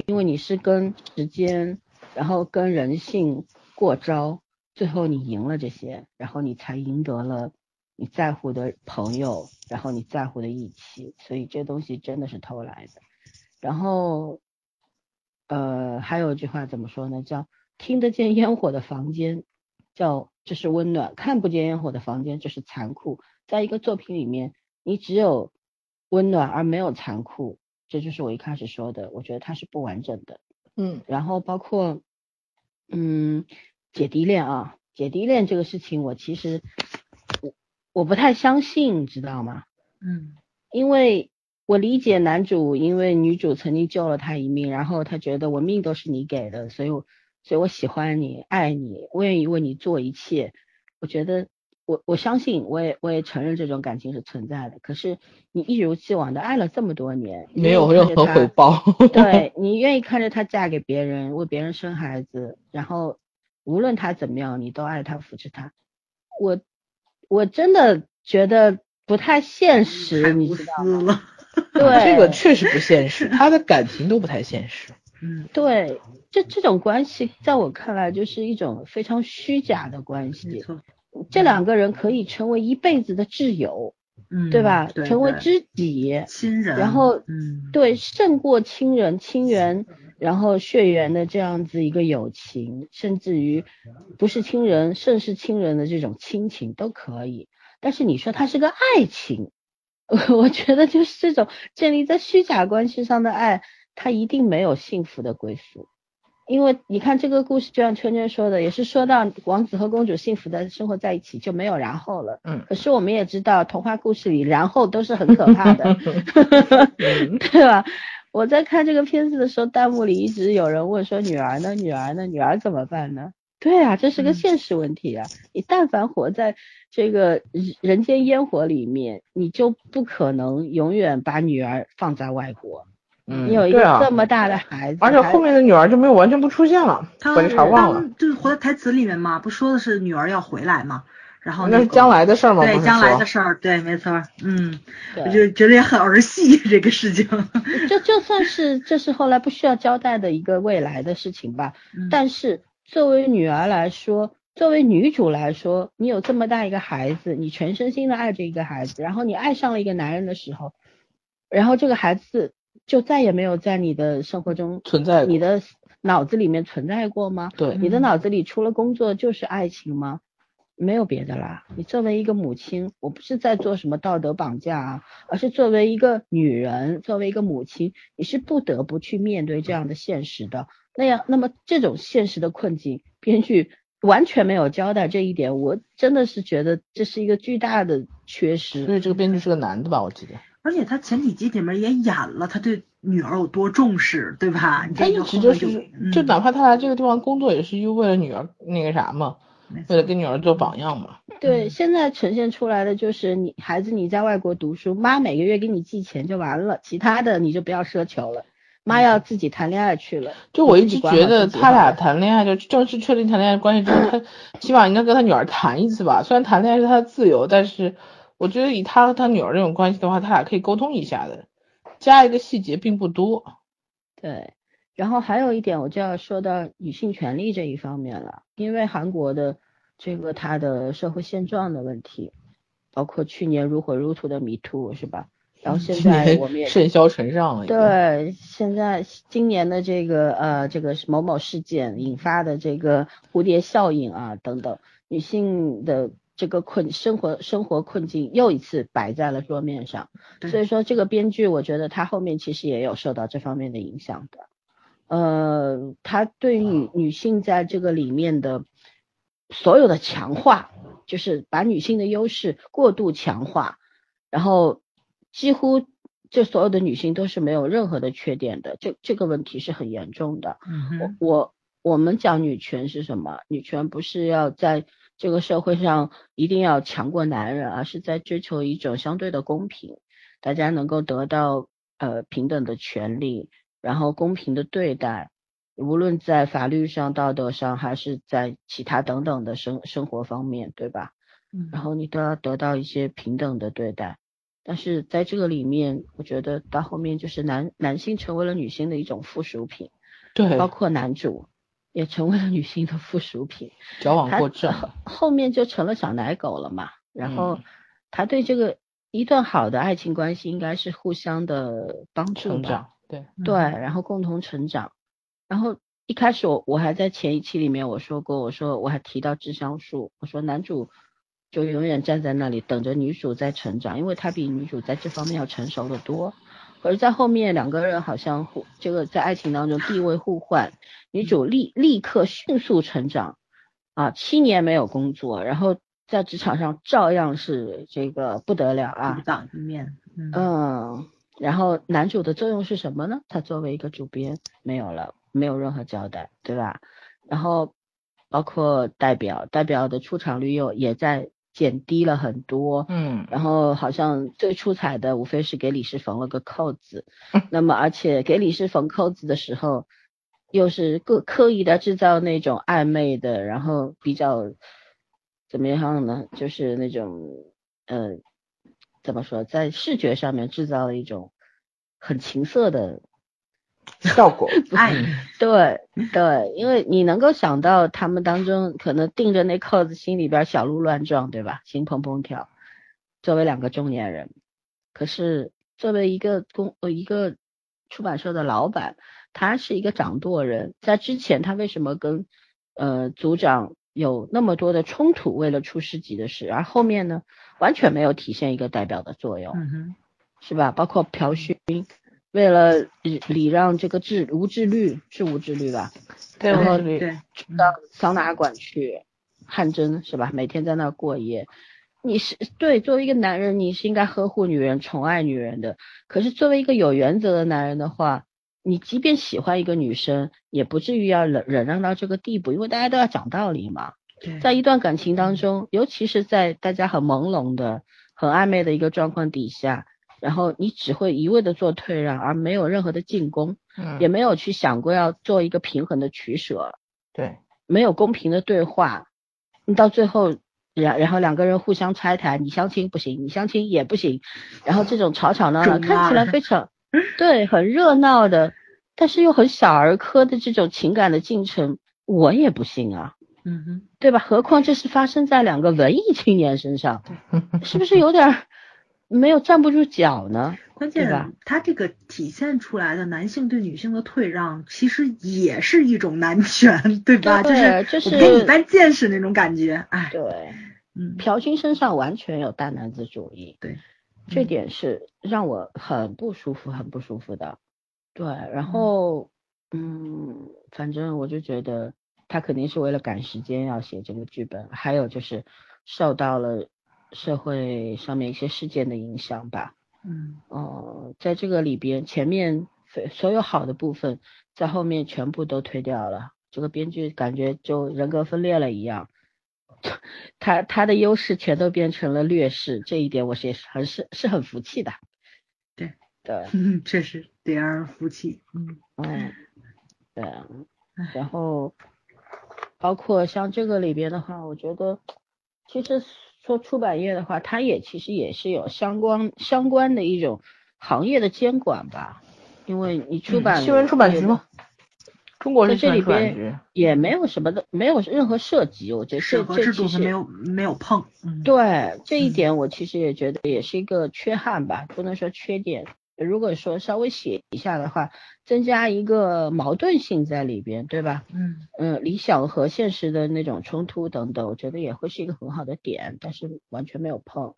因为你是跟时间，然后跟人性过招，最后你赢了这些，然后你才赢得了你在乎的朋友，然后你在乎的义气，所以这东西真的是偷来的。然后，呃，还有一句话怎么说呢？叫听得见烟火的房间，叫这是温暖；看不见烟火的房间，这是残酷。在一个作品里面，你只有温暖而没有残酷，这就是我一开始说的，我觉得它是不完整的。嗯然后包括，嗯，姐弟恋啊，姐弟恋这个事情，我其实我我不太相信，知道吗？嗯因为我理解男主，因为女主曾经救了他一命，然后他觉得我命都是你给的，所以我所以我喜欢你，爱你，我愿意为你做一切。我觉得我我相信，我也我也承认这种感情是存在的。可是你一如既往的爱了这么多年，没有任何回报。对 <laughs> 你愿意看着她嫁给别人，为别人生孩子，然后无论她怎么样，你都爱她扶持她。我我真的觉得不太现实，太无你知道吗？<laughs> 对，这个确实不现实，<laughs> 他的感情都不太现实。嗯对，这这种关系在我看来就是一种非常虚假的关系。错，这两个人可以成为一辈子的挚友，嗯对吧？对对成为知己，亲人，然后嗯对，胜过亲人、亲缘，然后血缘的这样子一个友情，甚至于不是亲人，甚是亲人的这种亲情都可以。但是你说它是个爱情，<laughs> 我觉得就是这种建立在虚假关系上的爱，它一定没有幸福的归宿。因为你看这个故事，就像圈圈说的，也是说到王子和公主幸福的生活在一起就没有然后了。嗯可是我们也知道，童话故事里然后都是很可怕的。嗯 <laughs> 对吧？我在看这个片子的时候，弹幕里一直有人问说：“女儿呢？女儿呢？女儿怎么办呢？”对啊，这是个嗯现实问题啊！你但凡活在这个人人间烟火里面，你就不可能永远把女儿放在外国。嗯，你有一对啊个这么大的孩子，而且后面的女儿就没有完全不出现了，他把这茬忘了。就是活在台词里面嘛，不说的是女儿要回来嘛，然后个那是将来的事儿吗？对将来的事儿，对，没错，嗯，我就觉得也很儿戏这个事情，就就算是这是后来不需要交代的一个未来的事情吧。嗯但是作为女儿来说，作为女主来说，你有这么大一个孩子，你全身心的爱着一个孩子，然后你爱上了一个男人的时候，然后这个孩子就再也没有在你的生活中、存在过你的脑子里面存在过吗？对你的嗯脑子里除了工作就是爱情吗？没有别的啦。你作为一个母亲，我不是在做什么道德绑架啊，而是作为一个女人，作为一个母亲，你是不得不去面对这样的现实的。那样，那么这种现实的困境，编剧完全没有交代这一点，我真的是觉得这是一个巨大的缺失。所以这个编剧是个男的吧？我记得。而且他前几集里面也演了他对女儿有多重视，对吧？他一直就是，就哪怕他来这个地方工作，也是因为为了女儿那个啥嘛，为了给女儿做榜样嘛。对，现在呈现出来的就是你孩子你在外国读书，妈每个月给你寄钱就完了，其他的你就不要奢求了。妈要自己谈恋爱去了。就我一直觉得他俩谈恋爱，就正式确定谈恋爱关系之后，<laughs> 他起码应该跟他女儿谈一次吧。虽然谈恋爱是他的自由，但是。我觉得以他和他女儿这种关系的话，他俩可以沟通一下的，加一个细节并不多。对，然后还有一点，我就要说到女性权利这一方面了，因为韩国的这个他的社会现状的问题，包括去年如火如荼的 Me Too 是吧？然后现在我们也甚嚣尘上了。对，现在今年的这个呃这个某某事件引发的这个蝴蝶效应啊等等，女性的。这个困生活生活困境又一次摆在了桌面上，所以说这个编剧我觉得他后面其实也有受到这方面的影响的，呃，他对于女女性在这个里面的所有的强化，就是把女性的优势过度强化，然后几乎这所有的女性都是没有任何的缺点的，这这个问题是很严重的。我我我们讲女权是什么？女权不是要在这个社会上一定要强过男人，而是在追求一种相对的公平，大家能够得到呃平等的权利，然后公平的对待，无论在法律上、道德上，还是在其他等等的生生活方面，对吧？嗯。然后你都要得到一些平等的对待，但是在这个里面，我觉得到后面就是男男性成为了女性的一种附属品，对，包括男主。也成为了女性的附属品，矫枉过正，后面就成了小奶狗了嘛。然后他对这个一段好的爱情关系应该是互相的帮助吧，对对，然后共同成长。然后一开始我我还在前一期里面我说过，我说我还提到智商树，我说男主就永远站在那里等着女主在成长，因为他比女主在这方面要成熟的多。可是，在后面两个人好像互这个在爱情当中地位互换，女主立立刻迅速成长，啊，七年没有工作，然后在职场上照样是这个不得了啊，独当一面。嗯，然后男主的作用是什么呢？他作为一个主编没有了，没有任何交代，对吧？然后包括代表，代表的出场率又也在。减低了很多，嗯，然后好像最出彩的无非是给李氏缝了个扣子，<laughs> 那么而且给李氏缝扣子的时候，又是刻刻意的制造那种暧昧的，然后比较怎么样呢？就是那种呃，怎么说，在视觉上面制造了一种很情色的。<laughs> 效果爱 <laughs> 对对，因为你能够想到他们当中可能定着那扣子，心里边小鹿乱撞，对吧？心砰砰跳。作为两个中年人，可是作为一个公呃一个出版社的老板，他是一个掌舵人，在之前他为什么跟呃组长有那么多的冲突？为了出诗集的事，而后面呢，完全没有体现一个代表的作用，是吧？包括朴勋。为了礼礼让这个治无自律是无自律吧，对然后对到桑拿馆去汗蒸是吧？每天在那过夜，你是对作为一个男人，你是应该呵护女人、宠爱女人的。可是作为一个有原则的男人的话，你即便喜欢一个女生，也不至于要忍忍让到这个地步，因为大家都要讲道理嘛。在一段感情当中，尤其是在大家很朦胧的、很暧昧的一个状况底下。然后你只会一味的做退让，而没有任何的进攻，嗯，也没有去想过要做一个平衡的取舍，对，没有公平的对话，你到最后，然然后两个人互相拆台，你相亲不行，你相亲也不行，然后这种吵吵闹闹看起来非常，<laughs> 对，很热闹的，但是又很小儿科的这种情感的进程，我也不信啊，嗯哼，对吧？何况这是发生在两个文艺青年身上，是不是有点？没有站不住脚呢。关键他这个体现出来的男性对女性的退让，其实也是一种男权，对吧？对就是就是我给你搬见识那种感觉，哎，对，嗯，朴勋身上完全有大男子主义，对，这嗯点是让我很不舒服，很不舒服的。对，嗯然后嗯，反正我就觉得他肯定是为了赶时间要写这个剧本，还有就是受到了社会上面一些事件的影响吧。嗯哦、在这个里边，前面所所有好的部分，在后面全部都推掉了。这个编剧感觉就人格分裂了一样，<laughs> 他他的优势全都变成了劣势，这一点我是也是很是是很服气的。对对，嗯，<laughs> 确实得让人服气，嗯嗯，对然后包括像这个里边的话，我觉得其实说出版业的话，它也其实也是有相关相关的一种行业的监管吧，因为你出嗯版新闻出版局吗？中国在这里边。也没有什么的，没有任何涉及，我觉得这审核这其实制度是没有没有碰，嗯，对这一嗯点，我其实也觉得也是一个缺憾吧，不能说缺点。如果说稍微写一下的话，增加一个矛盾性在里边，对吧？嗯嗯，理想和现实的那种冲突等等，我觉得也会是一个很好的点，但是完全没有碰。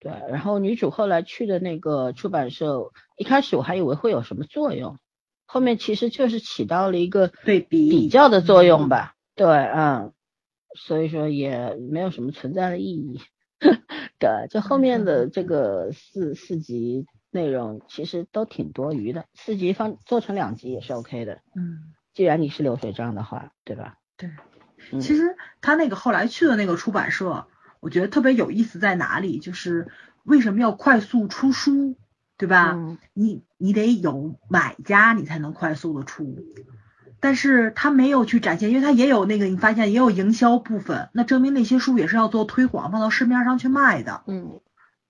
对，然后女主后来去的那个出版社，一开始我还以为会有什么作用，后面其实就是起到了一个对比比较的作用嗯吧。对，嗯，所以说也没有什么存在的意义。<laughs> 对，就后面的这个四四集内容其实都挺多余的，四集放做成两集也是 OK 的。嗯。既然你是流水账的话，对吧？对，嗯其实他那个后来去的那个出版社，我觉得特别有意思在哪里，就是为什么要快速出书，对吧？嗯你你得有买家，你才能快速的出。但是他没有去展现，因为他也有那个，你发现也有营销部分，那证明那些书也是要做推广，放到市面上去卖的。嗯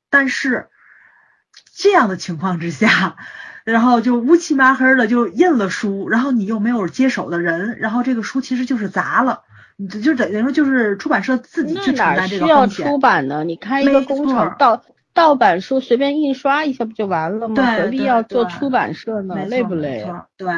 但是这样的情况之下，<laughs> 然后就乌漆麻黑的就印了书，然后你又没有接手的人，然后这个书其实就是砸了，你这就等于说就是出版社自己去承担这哪需要个风险出。版呢？你开一个工错厂盗盗版书，随便印刷一下不就完了吗？对何必要做出版社呢？累不累没？错，对，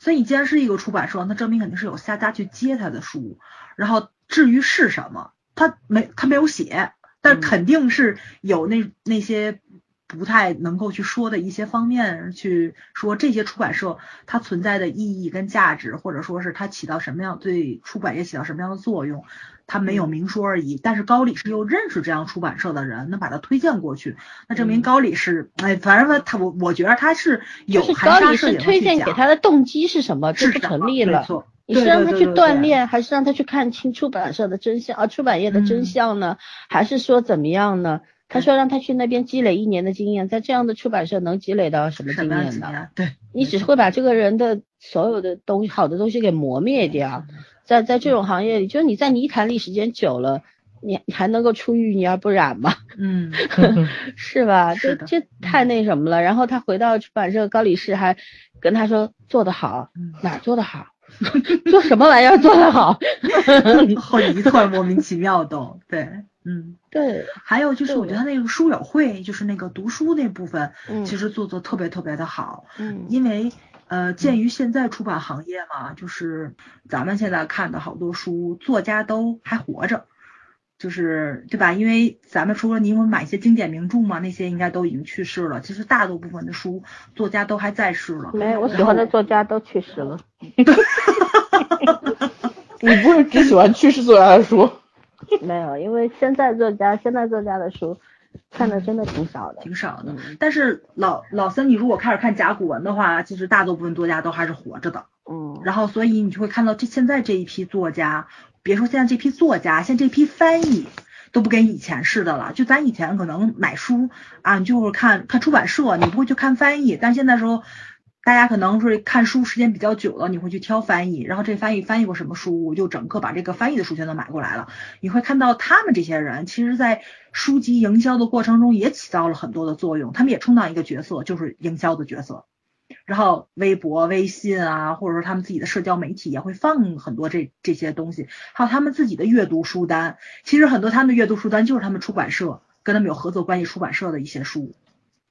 所以你既然是一个出版社，那证明肯定是有下家去接他的书，然后至于是什么，他没他没有写，但嗯肯定是有那那些不太能够去说的一些方面去说这些出版社它存在的意义跟价值，或者说是它起到什么样对出版业起到什么样的作用。他没有嗯明说而已，但是高理是又认识这样出版社的人，能把他推荐过去，那证明嗯高理是，哎，反正他我我觉得他是有就是含沙高理是推荐给他的动机是什么？这不是成立了。你是让他去对对对对锻炼，还是让他去看清出版社的真相啊？出版业的真嗯相呢？还是说怎么样呢？他说让他去那边积累一年的经验，在这样的出版社能积累到什么经验呢？对，你只会把这个人的所有的东西、好的东西给磨灭掉。在在这种行业里，就是你在泥潭里时间久了，你你还能够出淤泥而不染吗？嗯，<laughs> 是吧？这这太那什么了。然后他回到出版社，高理事还跟他说做得好，嗯哪做得好？做什么玩意儿做得好？<laughs> 好一团莫名其妙的对，嗯，对，还有就是我觉得他那个书友会，就是那个读书那部分，嗯其实做的特别特别的好，嗯因为呃，鉴于现在出版行业嘛，就是咱们现在看的好多书，作家都还活着，就是对吧？因为咱们除了你有买一些经典名著嘛，那些应该都已经去世了。其实大多部分的书，作家都还在世了。没有，我喜欢的作家都去世了。<laughs> <laughs> 你不是只喜欢去世作家的书？<laughs> 没有，因为现在作家现在作家的书看的真的挺少的。挺少的。嗯但是老老三，你如果开始看甲骨文的话，其实大多部分作家都还是活着的。嗯，然后，所以你就会看到这现在这一批作家，别说现在这批作家，现在这批翻译都不跟以前似的了。就咱以前可能买书啊，你就是看看出版社，你不会去看翻译。但现在时候，大家可能是看书时间比较久了，你会去挑翻译，然后这翻译翻译过什么书，我就整个把这个翻译的书全都买过来了。你会看到他们这些人，其实在书籍营销的过程中也起到了很多的作用，他们也充当一个角色，就是营销的角色。然后微博、微信啊，或者说他们自己的社交媒体也会放很多这这些东西，还有他们自己的阅读书单。其实很多他们的阅读书单就是他们出版社跟他们有合作关系出版社的一些书，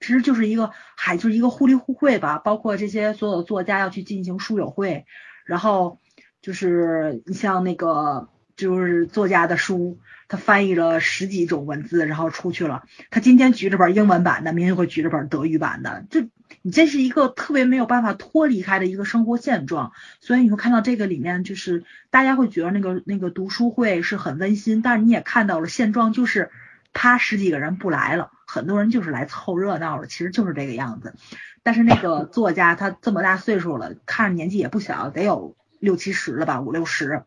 其实就是一个，还就是一个互利互惠吧。包括这些所有的作家要去进行书友会，然后就是你像那个就是作家的书，他翻译了十几种文字，然后出去了。他今天举着本英文版的，明天会举着本德语版的，这你这是一个特别没有办法脱离开的一个生活现状。所以你会看到这个里面，就是大家会觉得那个那个读书会是很温馨，但是你也看到了现状就是。他十几个人不来了，很多人就是来凑热闹的，其实就是这个样子。但是那个 <laughs> 作家他这么大岁数了，看着年纪也不小，得有六七十了吧，五六十。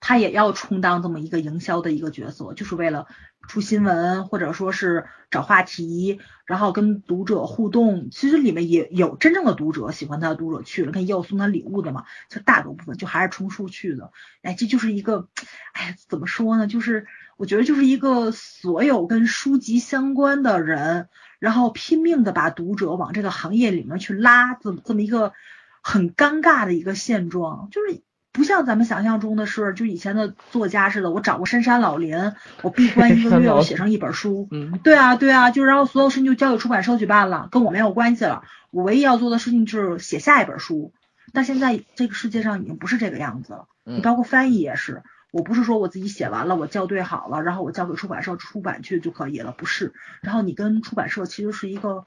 他也要充当这么一个营销的一个角色，就是为了出新闻或者说是找话题，然后跟读者互动。其实里面也有真正的读者喜欢他的读者去了，看也有送他礼物的嘛，就大多部分就还是充数去的。哎，这就是一个，哎，怎么说呢？就是我觉得就是一个所有跟书籍相关的人，然后拼命的把读者往这个行业里面去拉，这么这么一个很尴尬的一个现状，就是。不像咱们想象中的是，就以前的作家似的，我找个深山老林，我闭关一个月，我写上一本书。嗯，对啊，对啊，就然后所有事情就交给出版社去办了，跟我没有关系了。我唯一要做的事情就是写下一本书。但现在这个世界上已经不是这个样子了，你包括翻译也是，我不是说我自己写完了，我校对好了，然后我交给出版社出版去就可以了，不是。然后你跟出版社其实是一个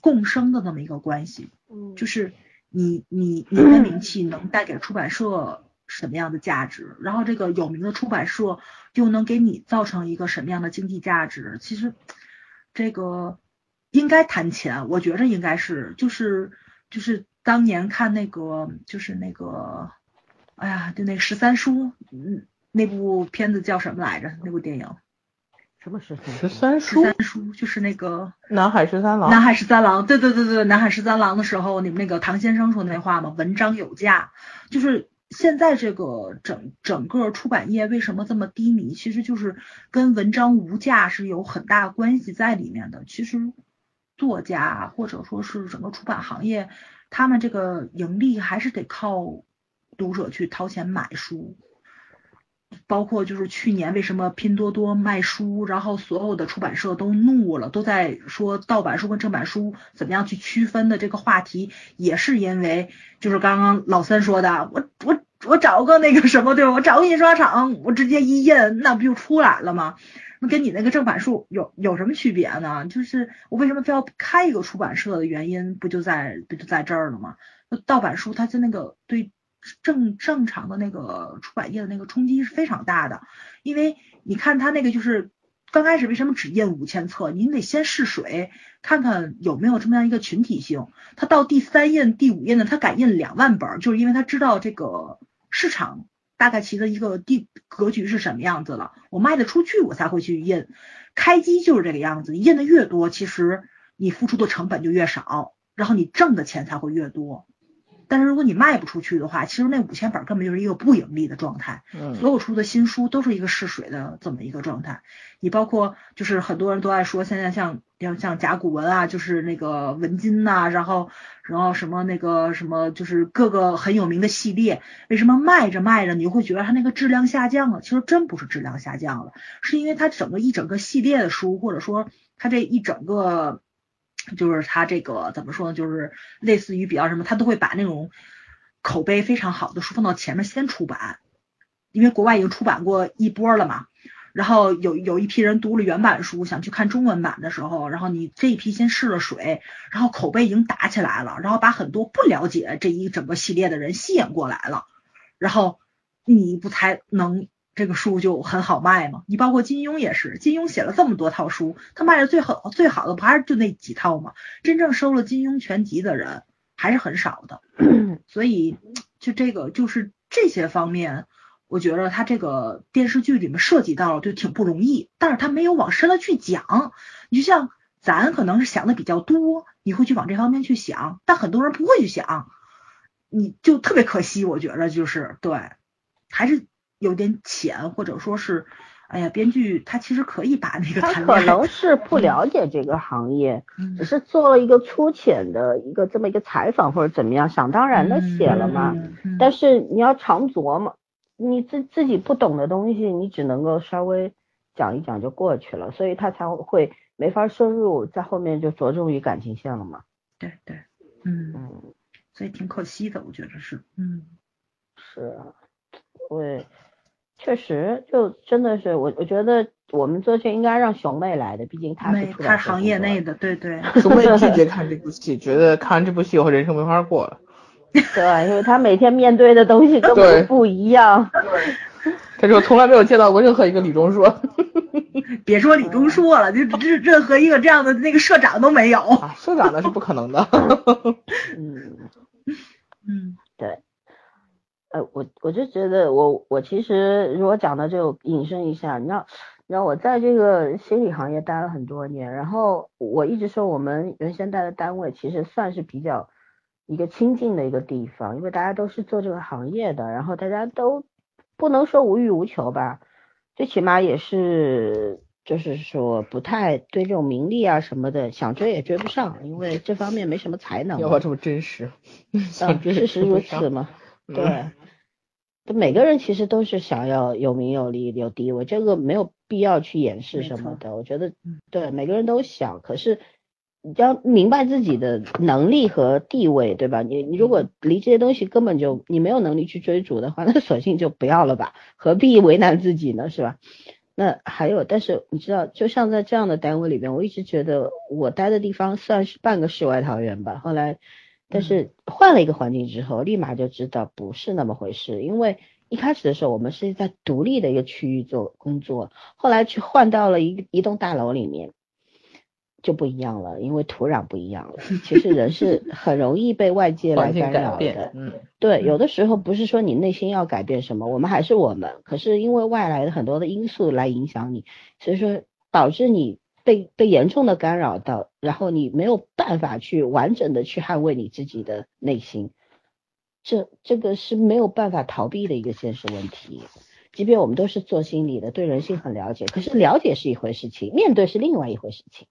共生的那么一个关系，嗯就是。你你你的名气能带给出版社什么样的价值？然后这个有名的出版社又能给你造成一个什么样的经济价值？其实这个应该谈钱，我觉着应该是就是就是当年看那个就是那个，哎呀，就那十三叔，嗯，那部片子叫什么来着？那部电影什么十三？十三书，十三书就是那个南海十三郎。南海十三郎，对对对对，南海十三郎的时候，你们那个唐先生说那话嘛，文章有价，就是现在这个整整个出版业为什么这么低迷，其实就是跟文章无价是有很大关系在里面的。其实作家或者说是整个出版行业，他们这个盈利还是得靠读者去掏钱买书。包括就是去年为什么拼多多卖书，然后所有的出版社都怒了，都在说盗版书跟正版书怎么样去区分的这个话题，也是因为就是刚刚老三说的，我我我找个那个什么对吧？我找个印刷厂，我直接一印，那不就出来了吗？那跟你那个正版书有有什么区别呢？就是我为什么非要开一个出版社的原因，不就在不就在这儿了吗？那盗版书它在那个对。正正常的那个出版业的那个冲击是非常大的，因为你看他那个就是刚开始为什么只印五千册，您得先试水，看看有没有这么样一个群体性。他到第三印、第五印呢，他敢印两万本，就是因为他知道这个市场大概其的一个地格局是什么样子了，我卖得出去，我才会去印。开机就是这个样子，印的越多，其实你付出的成本就越少，然后你挣的钱才会越多。但是如果你卖不出去的话，其实那五千本根本就是一个不盈利的状态。嗯，所有出的新书都是一个试水的这么一个状态。你包括就是很多人都爱说，现在像要像甲骨文啊，就是那个文津呐、然后然后什么那个什么，就是各个很有名的系列，为什么卖着卖着你就会觉得它那个质量下降了？其实真不是质量下降了，是因为它整个一整个系列的书，或者说它这一整个。就是他这个怎么说呢？就是类似于比较什么，他都会把那种口碑非常好的书放到前面先出版，因为国外已经出版过一波了嘛。然后有有一批人读了原版书，想去看中文版的时候，然后你这一批先试了水，然后口碑已经打起来了，然后把很多不了解这一整个系列的人吸引过来了，然后你不才能。这个书就很好卖嘛，你包括金庸也是，金庸写了这么多套书，他卖的最好最好的不还是就那几套吗？真正收了金庸全集的人还是很少的，<clears throat> 所以就这个就是这些方面，我觉得他这个电视剧里面涉及到了就挺不容易，但是他没有往深了去讲。你就像咱可能是想的比较多，你会去往这方面去想，但很多人不会去想，你就特别可惜，我觉得就是对，还是。有点浅，或者说是，哎呀，编剧他其实可以把那个他可能是不了解这个行业，嗯、只是做了一个粗浅的一个这么一个采访或者怎么样，想当然的写了嘛。但是你要常琢磨，你自自己不懂的东西，你只能够稍微讲一讲就过去了，所以他才会没法深入，在后面就着重于感情线了嘛。对对，嗯，嗯，所以挺可惜的，我觉得是，嗯是啊，我确实就真的是我我觉得我们做剧应该让熊妹来的，毕竟她是没出版社他是行业内的，对对，<laughs> 熊妹拒绝看这部戏，觉得看完这部戏以后人生没法过了。<laughs> 对，因为她每天面对的东西根对本不一样。<laughs> 他说从来没有见到过任何一个李钟硕别说李钟硕了，就任任何一个这样的那个社长都没有，啊，社长那是不可能的。嗯，嗯呃，我我就觉得我我其实如果讲到这个引申一下，你知道，你知道我在这个心理行业待了很多年，然后我一直说我们原先待的单位其实算是比较一个亲近的一个地方，因为大家都是做这个行业的，然后大家都不能说无欲无求吧，最起码也是就是说不太对这种名利啊什么的想追也追不上，因为这方面没什么才能嘛。要不这么真实？<laughs> 想嗯，事实如此嘛。嗯对，每个人其实都是想要有名有利有地位，这个没有必要去掩饰什么的。我觉得嗯，对每个人都想，可是你要明白自己的能力和地位，对吧？你你如果离这些东西根本就你没有能力去追逐的话，<laughs> 那索性就不要了吧，何必为难自己呢？是吧？那还有，但是你知道，就像在这样的单位里边，我一直觉得我待的地方算是半个世外桃源吧。后来，但是换了一个环境之后，立马就知道不是那么回事。因为一开始的时候，我们是在独立的一个区域做工作，后来去换到了一一栋大楼里面，就不一样了，因为土壤不一样了。其实人是 <laughs> 很容易被外界来干扰的，。嗯，对，有的时候不是说你内心要改变什么，我们还是我们，可是因为外来的很多的因素来影响你，所以说导致你被被严重的干扰到，然后你没有办法去完整的去捍卫你自己的内心，这这个是没有办法逃避的一个现实问题。即便我们都是做心理的，对人性很了解，可是了解是一回事情，面对是另外一回事情。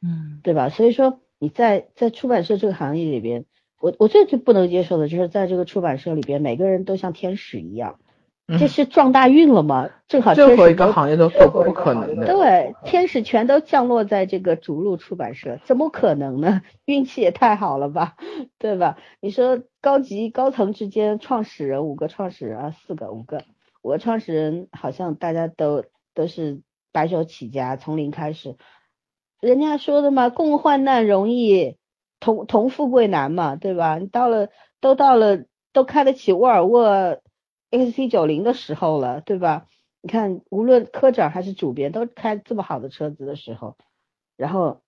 嗯对吧？所以说你在在出版社这个行业里边，我我最最不能接受的就是在这个出版社里边，每个人都像天使一样，这嗯是撞大运了吗？正好任何一个行业都做不可能的。对，天使全都降落在这个逐鹿出版社，怎么可能呢？运气也太好了吧，对吧？你说高级高层之间，创始人五个创始人啊，四个五个，五个创始人好像大家都都是白手起家，从零开始。人家说的嘛，共患难容易，同同富贵难嘛，对吧？你到了都到了都开得起沃尔沃 XC 九零的时候了，对吧？你看，无论科长还是主编都开这么好的车子的时候，然后，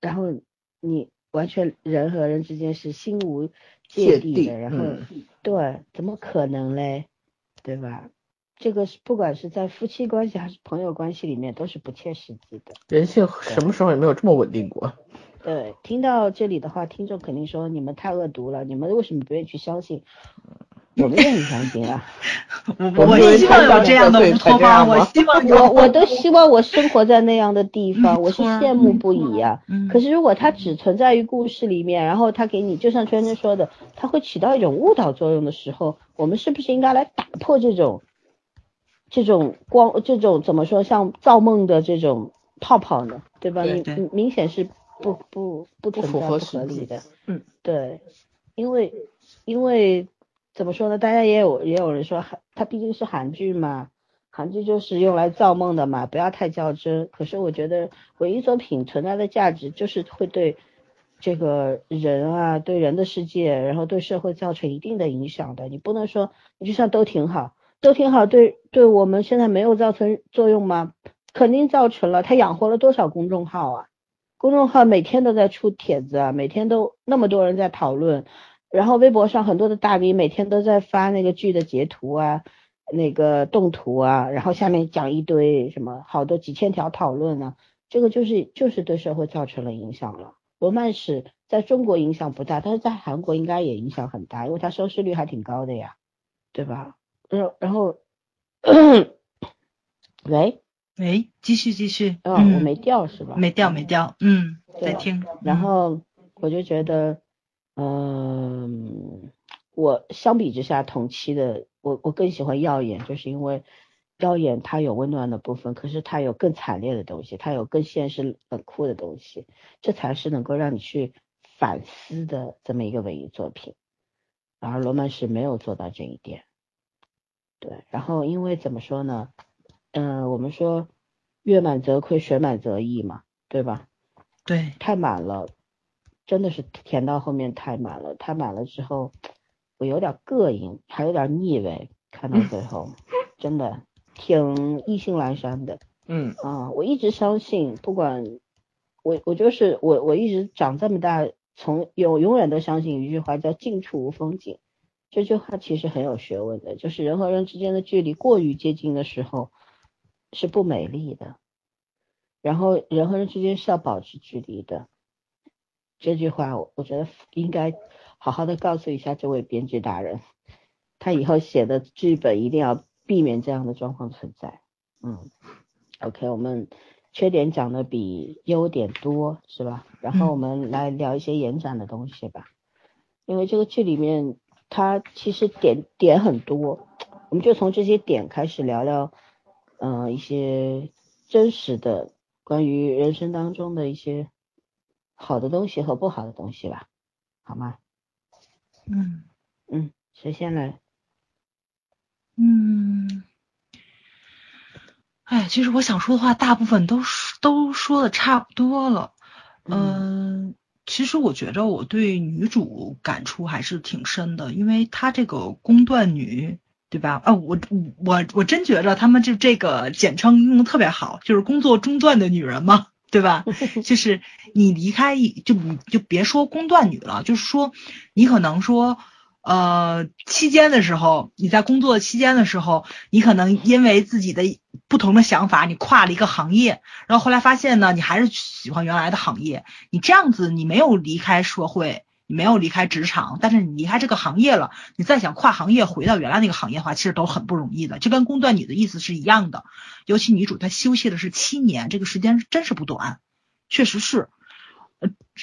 然后你完全人和人之间是心无芥芥蒂蒂的，然后、嗯对，怎么可能嘞？对吧？这个是不管是在夫妻关系还是朋友关系里面都是不切实际的。人性什么时候也没有这么稳定过？对，听到这里的话，听众肯定说你们太恶毒了，你们为什么不愿意去相信？<laughs> 我们愿意相信啊，我我们希望有这样的乌托邦，我希望，我我都希望我生活在那样的地方，我是羡慕不已啊、嗯可是如果它只存在于故事里面，然后它给你，就像圈圈说的，它会起到一种误导作用的时候，我们是不是应该来打破这种这种光这种怎么说像造梦的这种泡泡呢？对吧？你对对明显是不不不存符合在不合理的。嗯，对，因为因为怎么说呢？大家也有也有人说韩，它毕竟是韩剧嘛，韩剧就是用来造梦的嘛，不要太较真。可是我觉得文艺作品存在的价值就是会对这个人啊，对人的世界，然后对社会造成一定的影响的。你不能说你就像都挺好，都挺好，对对我们现在没有造成作用吗？肯定造成了，它养活了多少公众号啊？公众号每天都在出帖子啊，每天都那么多人在讨论，然后微博上很多的大 V 每天都在发那个剧的截图啊，那个动图啊，然后下面讲一堆什么好多几千条讨论啊，这个就是就是对社会造成了影响了。罗曼史在中国影响不大，但是在韩国应该也影响很大，因为它收视率还挺高的呀，对吧？然然后，喂，喂，继续继续，哦，嗯，我没掉是吧？没掉没掉，嗯，对在听，然后我就觉得，嗯，我相比之下同期的我我更喜欢耀眼，就是因为耀眼它有温暖的部分，可是它有更惨烈的东西，它有更现实冷酷的东西，这才是能够让你去反思的这么一个文艺作品。而罗曼史没有做到这一点。对，然后因为怎么说呢？嗯、我们说月满则亏，水满则溢嘛，对吧？对，太满了，真的是填到后面太满了，太满了之后，我有点膈应，还有点腻味，看到最后，<laughs> 真的挺意兴阑珊的嗯啊！我一直相信，不管我我就是我我一直长这么大，从永永远都相信一句话叫近处无风景。这句话其实很有学问的，就是人和人之间的距离过于接近的时候是不美丽的，然后人和人之间是要保持距离的。这句话我我觉得应该好好的告诉一下这位编剧大人，他以后写的剧本一定要避免这样的状况存在。嗯，OK，我们缺点讲的比优点多是吧？然后我们来聊一些延展的东西吧，因为这个剧里面它其实点点很多，我们就从这些点开始聊聊，嗯、一些真实的关于人生当中的一些好的东西和不好的东西吧，好吗？嗯嗯，谁先来？嗯，哎，其实我想说的话，大部分都都说的差不多了。嗯，其实我觉着我对女主感触还是挺深的，因为她这个工断女，对吧？啊，我我我真觉着他们就这个简称用的特别好，就是工作中断的女人嘛，对吧？<laughs> 就是你离开一就你就别说工段女了，就是说你可能说。呃，期间的时候，你在工作期间的时候，你可能因为自己的不同的想法，你跨了一个行业，然后后来发现呢，你还是喜欢原来的行业。你这样子，你没有离开社会，你没有离开职场，但是你离开这个行业了，你再想跨行业回到原来那个行业的话，其实都很不容易的。就跟工段女的意思是一样的。尤其女主她休息的是七年，这个时间真是不短，确实是，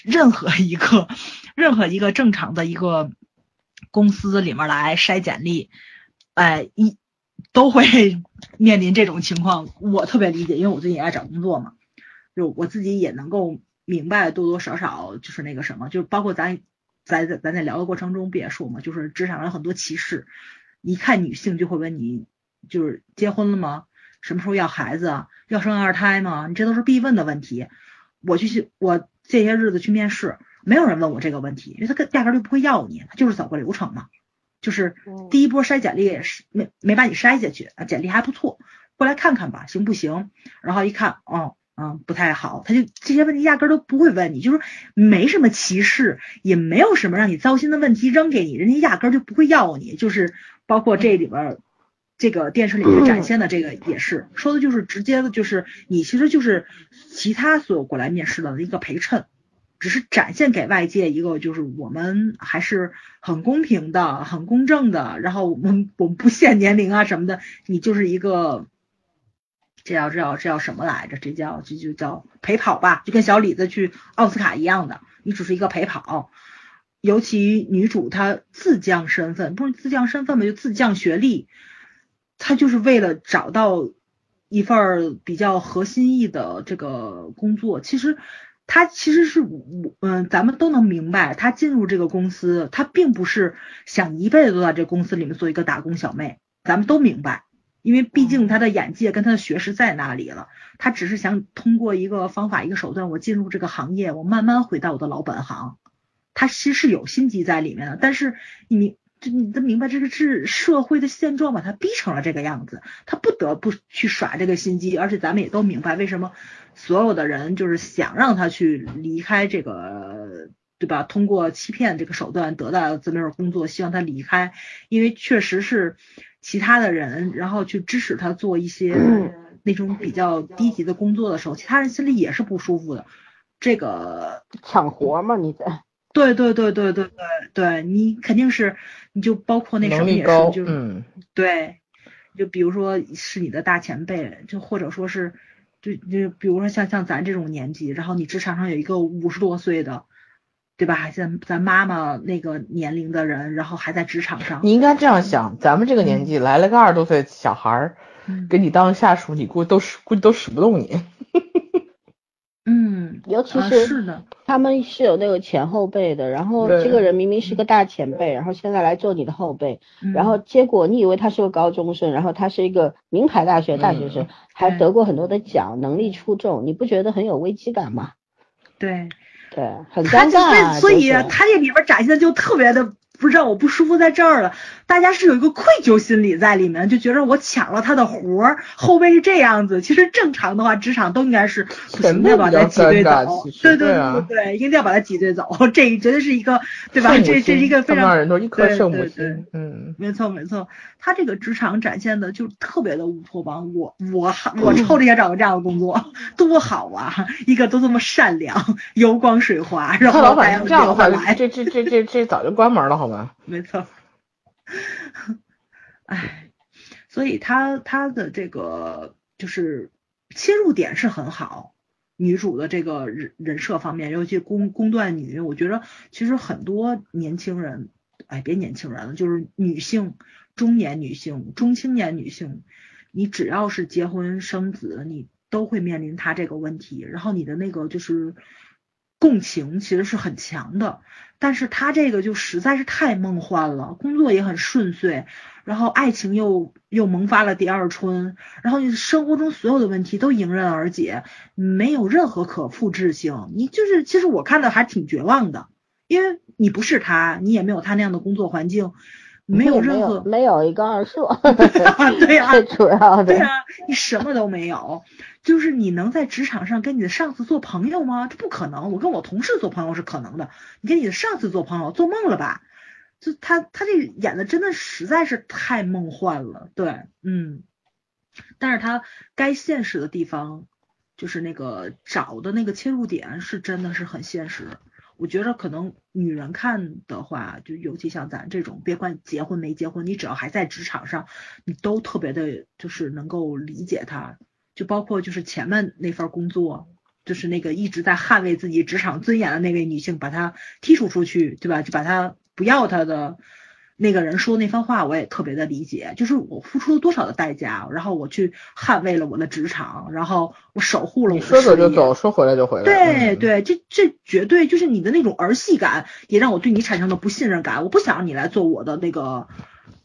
任何一个 <laughs> 任何一个正常的一个。公司里面来筛简历，哎，一都会面临这种情况，我特别理解，因为我最近也爱找工作嘛，就我自己也能够明白多多少少就是那个什么，就包括咱在咱咱在聊的过程中不也说嘛，就是职场上有很多歧视，一看女性就会问你，就是结婚了吗？什么时候要孩子啊？要生二胎吗？你这都是必问的问题。我去，我这些日子去面试。没有人问我这个问题，因为他根压根就不会要你，他就是走个流程嘛，就是第一波筛简历没没把你筛下去，简历还不错，过来看看吧，行不行？然后一看，哦，嗯，不太好，他就这些问题压根都不会问你，就是没什么歧视，也没有什么让你糟心的问题扔给你，人家压根就不会要你，就是包括这里边这个电视里面展现的这个也是说的就是直接的，就是你其实就是其他所有过来面试的一个陪衬。只是展现给外界一个，就是我们还是很公平的、很公正的，然后我们我们不限年龄啊什么的，你就是一个，这叫这叫这叫什么来着？这叫这就叫陪跑吧，就跟小李子去奥斯卡一样的，你只是一个陪跑。尤其女主她自降身份，不是自降身份吧，就自降学历，她就是为了找到一份比较合心意的这个工作，其实。他其实是我，嗯，咱们都能明白，他进入这个公司，他并不是想一辈子都在这公司里面做一个打工小妹，咱们都明白，因为毕竟他的眼界跟他的学识在那里了，他只是想通过一个方法、一个手段，我进入这个行业，我慢慢回到我的老本行，他其实是有心机在里面的，但是你明。这你都明白，这个是社会的现状把他逼成了这个样子，他不得不去耍这个心机，而且咱们也都明白，为什么所有的人就是想让他去离开这个，对吧？通过欺骗这个手段得到这份工作，希望他离开，因为确实是其他的人，然后去支持他做一些那种比较低级的工作的时候，其他人心里也是不舒服的。这个抢活嘛，你在。对对对对对对对，你肯定是，你就包括那什么也是，就嗯，对，就比如说是你的大前辈，就或者说是，就就比如说像像咱这种年纪，然后你职场上有一个五十多岁的，对吧？像咱妈妈那个年龄的人，然后还在职场上，你应该这样想，咱们这个年纪来了个二十多岁小孩儿，嗯。给你当下属，你估计都使估计都使不动你。嗯，啊 <laughs> 尤其是是的，他们是有那个前后辈的，然后这个人明明是个大前辈，然后现在来做你的后辈，嗯。然后结果你以为他是个高中生，然后他是一个名牌大学大学生，还得过很多的奖，能力出众，你不觉得很有危机感吗？对，对，很尴尬、啊。所以就是他这里边展现的就特别的。不是让我不舒服在这儿了，大家是有一个愧疚心理在里面，就觉得我抢了他的活儿，后背是这样子。其实正常的话，职场都应该是不行的，把他挤兑走对对对啊对对，一定要把他挤兑走，这绝对是一个对吧？这这是一个非常人都一颗对圣母对对心，嗯，没错没错，他这个职场展现的就特别的乌托邦。我我我抽着也找个这样的工作，<laughs> 多好啊！一个都这么善良、<laughs> 油光水滑，然后老板后大家是这样的话，来这这这这这早就关门了，好吗？没错。唉，所以他他的这个就是切入点是很好，女主的这个人人设方面，尤其宫宫断女，我觉得其实很多年轻人，哎，别年轻人了，就是女性、中年女性、中青年女性，你只要是结婚生子，你都会面临他这个问题，然后你的那个就是共情其实是很强的。但是他这个就实在是太梦幻了，工作也很顺遂，然后爱情又又萌发了第二春，然后你生活中所有的问题都迎刃而解，没有任何可复制性。你就是，其实我看的还挺绝望的，因为你不是他，你也没有他那样的工作环境，没有任何没有一个二硕，<laughs> 对呀 <laughs> 最主要的对啊，你什么都没有，就是你能在职场上跟你的上司做朋友吗？这不可能。我跟我同事做朋友是可能的，你跟你的上司做朋友，做梦了吧？就他他这演的真的实在是太梦幻了，对，嗯。但是他该现实的地方，就是那个找的那个切入点是真的是很现实。我觉得可能女人看的话，就尤其像咱这种，别管结婚没结婚，你只要还在职场上，你都特别的，就是能够理解他。就包括就是前面那份工作，就是那个一直在捍卫自己职场尊严的那位女性，把她剔除出去，对吧？就把她不要她的那个人说那番话，我也特别的理解。就是我付出了多少的代价，然后我去捍卫了我的职场，然后我守护了我。说走就走，说回来就回来。嗯，对对，这这绝对就是你的那种儿戏感，也让我对你产生了不信任感。我不想让你来做我的那个，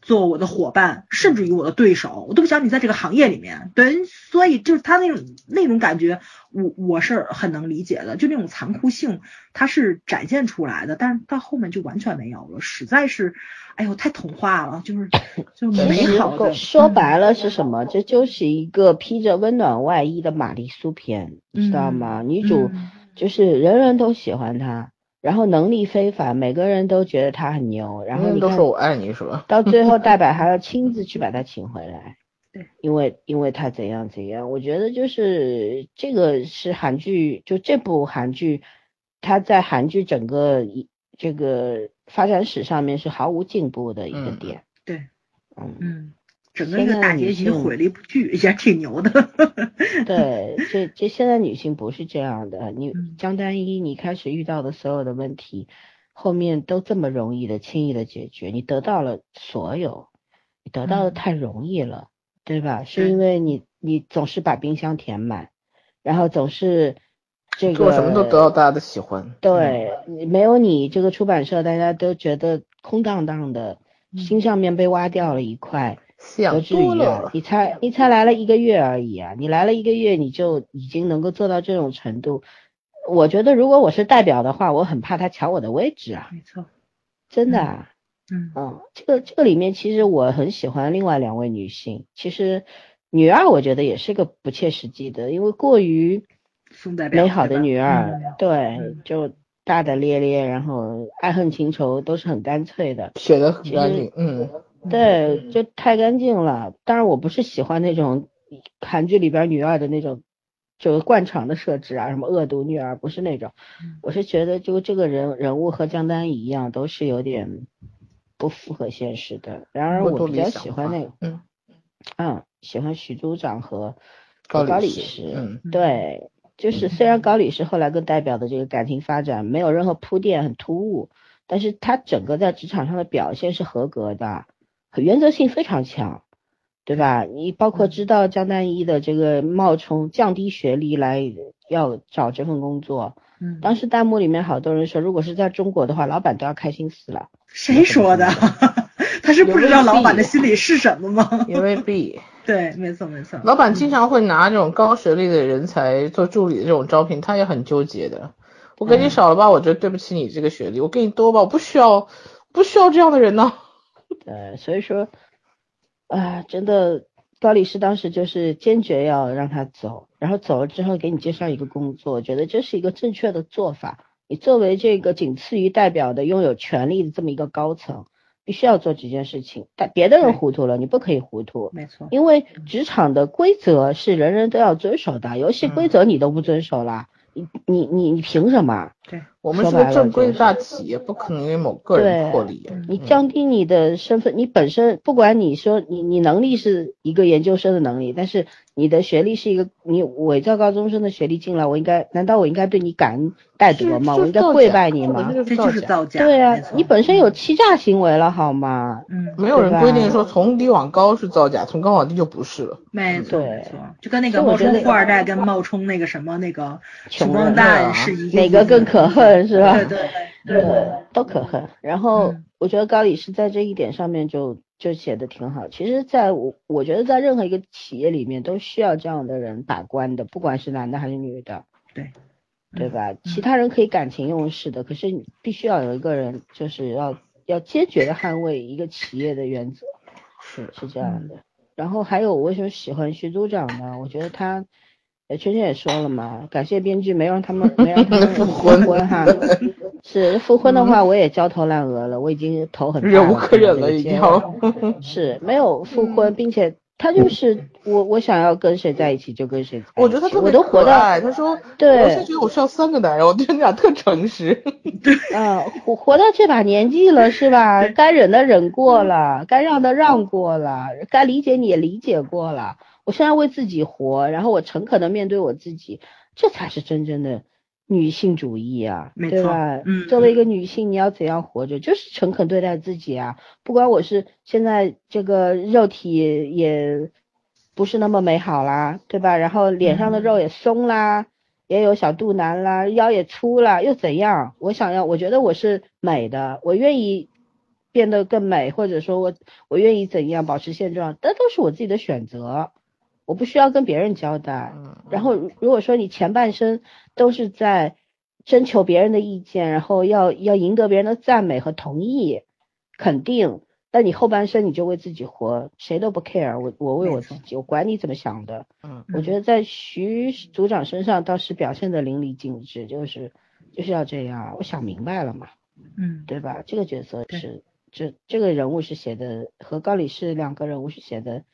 做我的伙伴，甚至于我的对手，我都不想你在这个行业里面。对，所以就是他那种那种感觉，我我是很能理解的，就那种残酷性，它是展现出来的，但是到后面就完全没有了，实在是，哎呦，太童话了，就是 <laughs> 就其美好的。说白了是什么？这就是一个披着温暖外衣的玛丽苏片，你知道吗？女主嗯就是人人都喜欢她，然后能力非凡，每个人都觉得他很牛，然后你都说我爱你是吧？到最后大白还要亲自去把他请回来。<laughs> 对，因为因为他怎样怎样，我觉得就是这个是韩剧，就这部韩剧，它在韩剧整个一这个发展史上面是毫无进步的一个嗯点。对，嗯，嗯，整个一个大女性结局毁了一部剧，也挺牛的。<laughs> 对，这这现在女性不是这样的。你嗯江丹一，你开始遇到的所有的问题，后面都这么容易的、轻易的解决，你得到了所有，你得到的嗯太容易了，对吧？是因为你你总是把冰箱填满，然后总是这个做什么都得到大家的喜欢。对，你没有你这个出版社，大家都觉得空荡荡的，嗯心上面被挖掉了一块。想多了啊！。你才你才来了一个月而已啊！你来了一个月，你就已经能够做到这种程度。我觉得如果我是代表的话，我很怕他抢我的位置啊，没错，真的啊。嗯嗯，这个这个里面其实我很喜欢另外两位女性。其实女二我觉得也是个不切实际的，因为过于美好的女二，嗯对嗯，就大大咧咧，然后爱恨情仇都是很干脆的。写的很干净，嗯，对，就太干净了。当然，我不是喜欢那种韩剧里边女二的那种，就是惯常的设置啊，什么恶毒女二，不是那种。嗯我是觉得，就这个人人物和江丹一样，都是有点不符合现实的。然而，我比较喜欢那个，嗯，嗯，喜欢徐组长和高和高李李石石。嗯对，就是虽然高李石后来跟代表的这个感情发展没有任何铺垫，很突兀，但是他整个在职场上的表现是合格的，原则性非常强。对吧？你包括知道江丹一的这个冒充降低学历来要找这份工作，嗯，当时弹幕里面好多人说，如果是在中国的话，老板都要开心死了。谁说的？<laughs> 他是不知道老板的心里是什么吗？也未必。<laughs> 对，没错没错。老板经常会拿这种高学历的人才做助理的这种招聘，他也很纠结的。我给你少了吧，我觉得对不起你这个学历；我给你多吧，我不需要，不需要这样的人呢。<laughs> 对，所以说，啊，真的，高律师当时就是坚决要让他走，然后走了之后给你介绍一个工作，我觉得这是一个正确的做法。你作为这个仅次于代表的拥有权力的这么一个高层，必须要做这件事情。但别的人糊涂了，你不可以糊涂，没错。因为职场的规则是人人都要遵守的，游戏规则你都不遵守啦，你你你你凭什么？对，我们是正规的大企业，不可能因为某个人对获利。你降低你的身份，你本身不管你说你你能力是一个研究生的能力，但是你的学历是一个你伪造高中生的学历进来，我应该难道我应该对你感恩戴德吗？我应该跪拜你吗？这就是造假。对啊，你本身有欺诈行为了好吗？嗯，没有人规定说从低往高是造假，从高往低就不是了。没错没错，就跟那个冒充富二代跟冒充那个什么那个穷人穷光蛋啊是一哪个更可恨是吧？对对对对呃，都可恨。然后嗯我觉得高理是在这一点上面就就写的挺好。其实，在我我觉得在任何一个企业里面都需要这样的人把关的，不管是男的还是女的，对对吧？其他人可以感情用事的，可是你必须要有一个人，就是要要坚决的捍卫一个企业的原则，是是这样的。然后还有我为什么喜欢徐组长呢？我觉得他。呃，圈圈也说了嘛，感谢编剧没让他们没让他们 <laughs> 复婚婚哈。<laughs> 是复婚的话，我也焦头烂额了，我已经头很大忍无可忍了，已经。是没有复婚，并且他就是我，我想要跟谁在一起就跟谁在一起。我觉得他特别我都活到可爱。他说，对我现在觉得我需要三个男人，我觉得你俩特诚实。嗯，活活到这把年纪了是吧？该忍的忍过了，该让的让过了，该理解你也理解过了。我现在为自己活，然后我诚恳的面对我自己，这才是真正的女性主义啊，没错对吧？嗯作为一个女性，你要怎样活着？就是诚恳对待自己啊！不管我是现在这个肉体也不是那么美好啦，对吧？然后脸上的肉也松啦，也有小肚腩啦，腰也粗啦，又怎样？我想要，我觉得我是美的，我愿意变得更美，或者说我我愿意怎样保持现状，那都是我自己的选择，我不需要跟别人交代。嗯然后如如果说你前半生都是在征求别人的意见，然后要要赢得别人的赞美和同意、肯定，那你后半生你就为自己活，谁都不 care，我我为我自己，我管你怎么想的。嗯，我觉得在徐组长身上倒是表现的淋漓尽致，就是就是要这样，我想明白了嘛，嗯，对吧？这个角色是这这个人物是写的和高理士两个人物是写的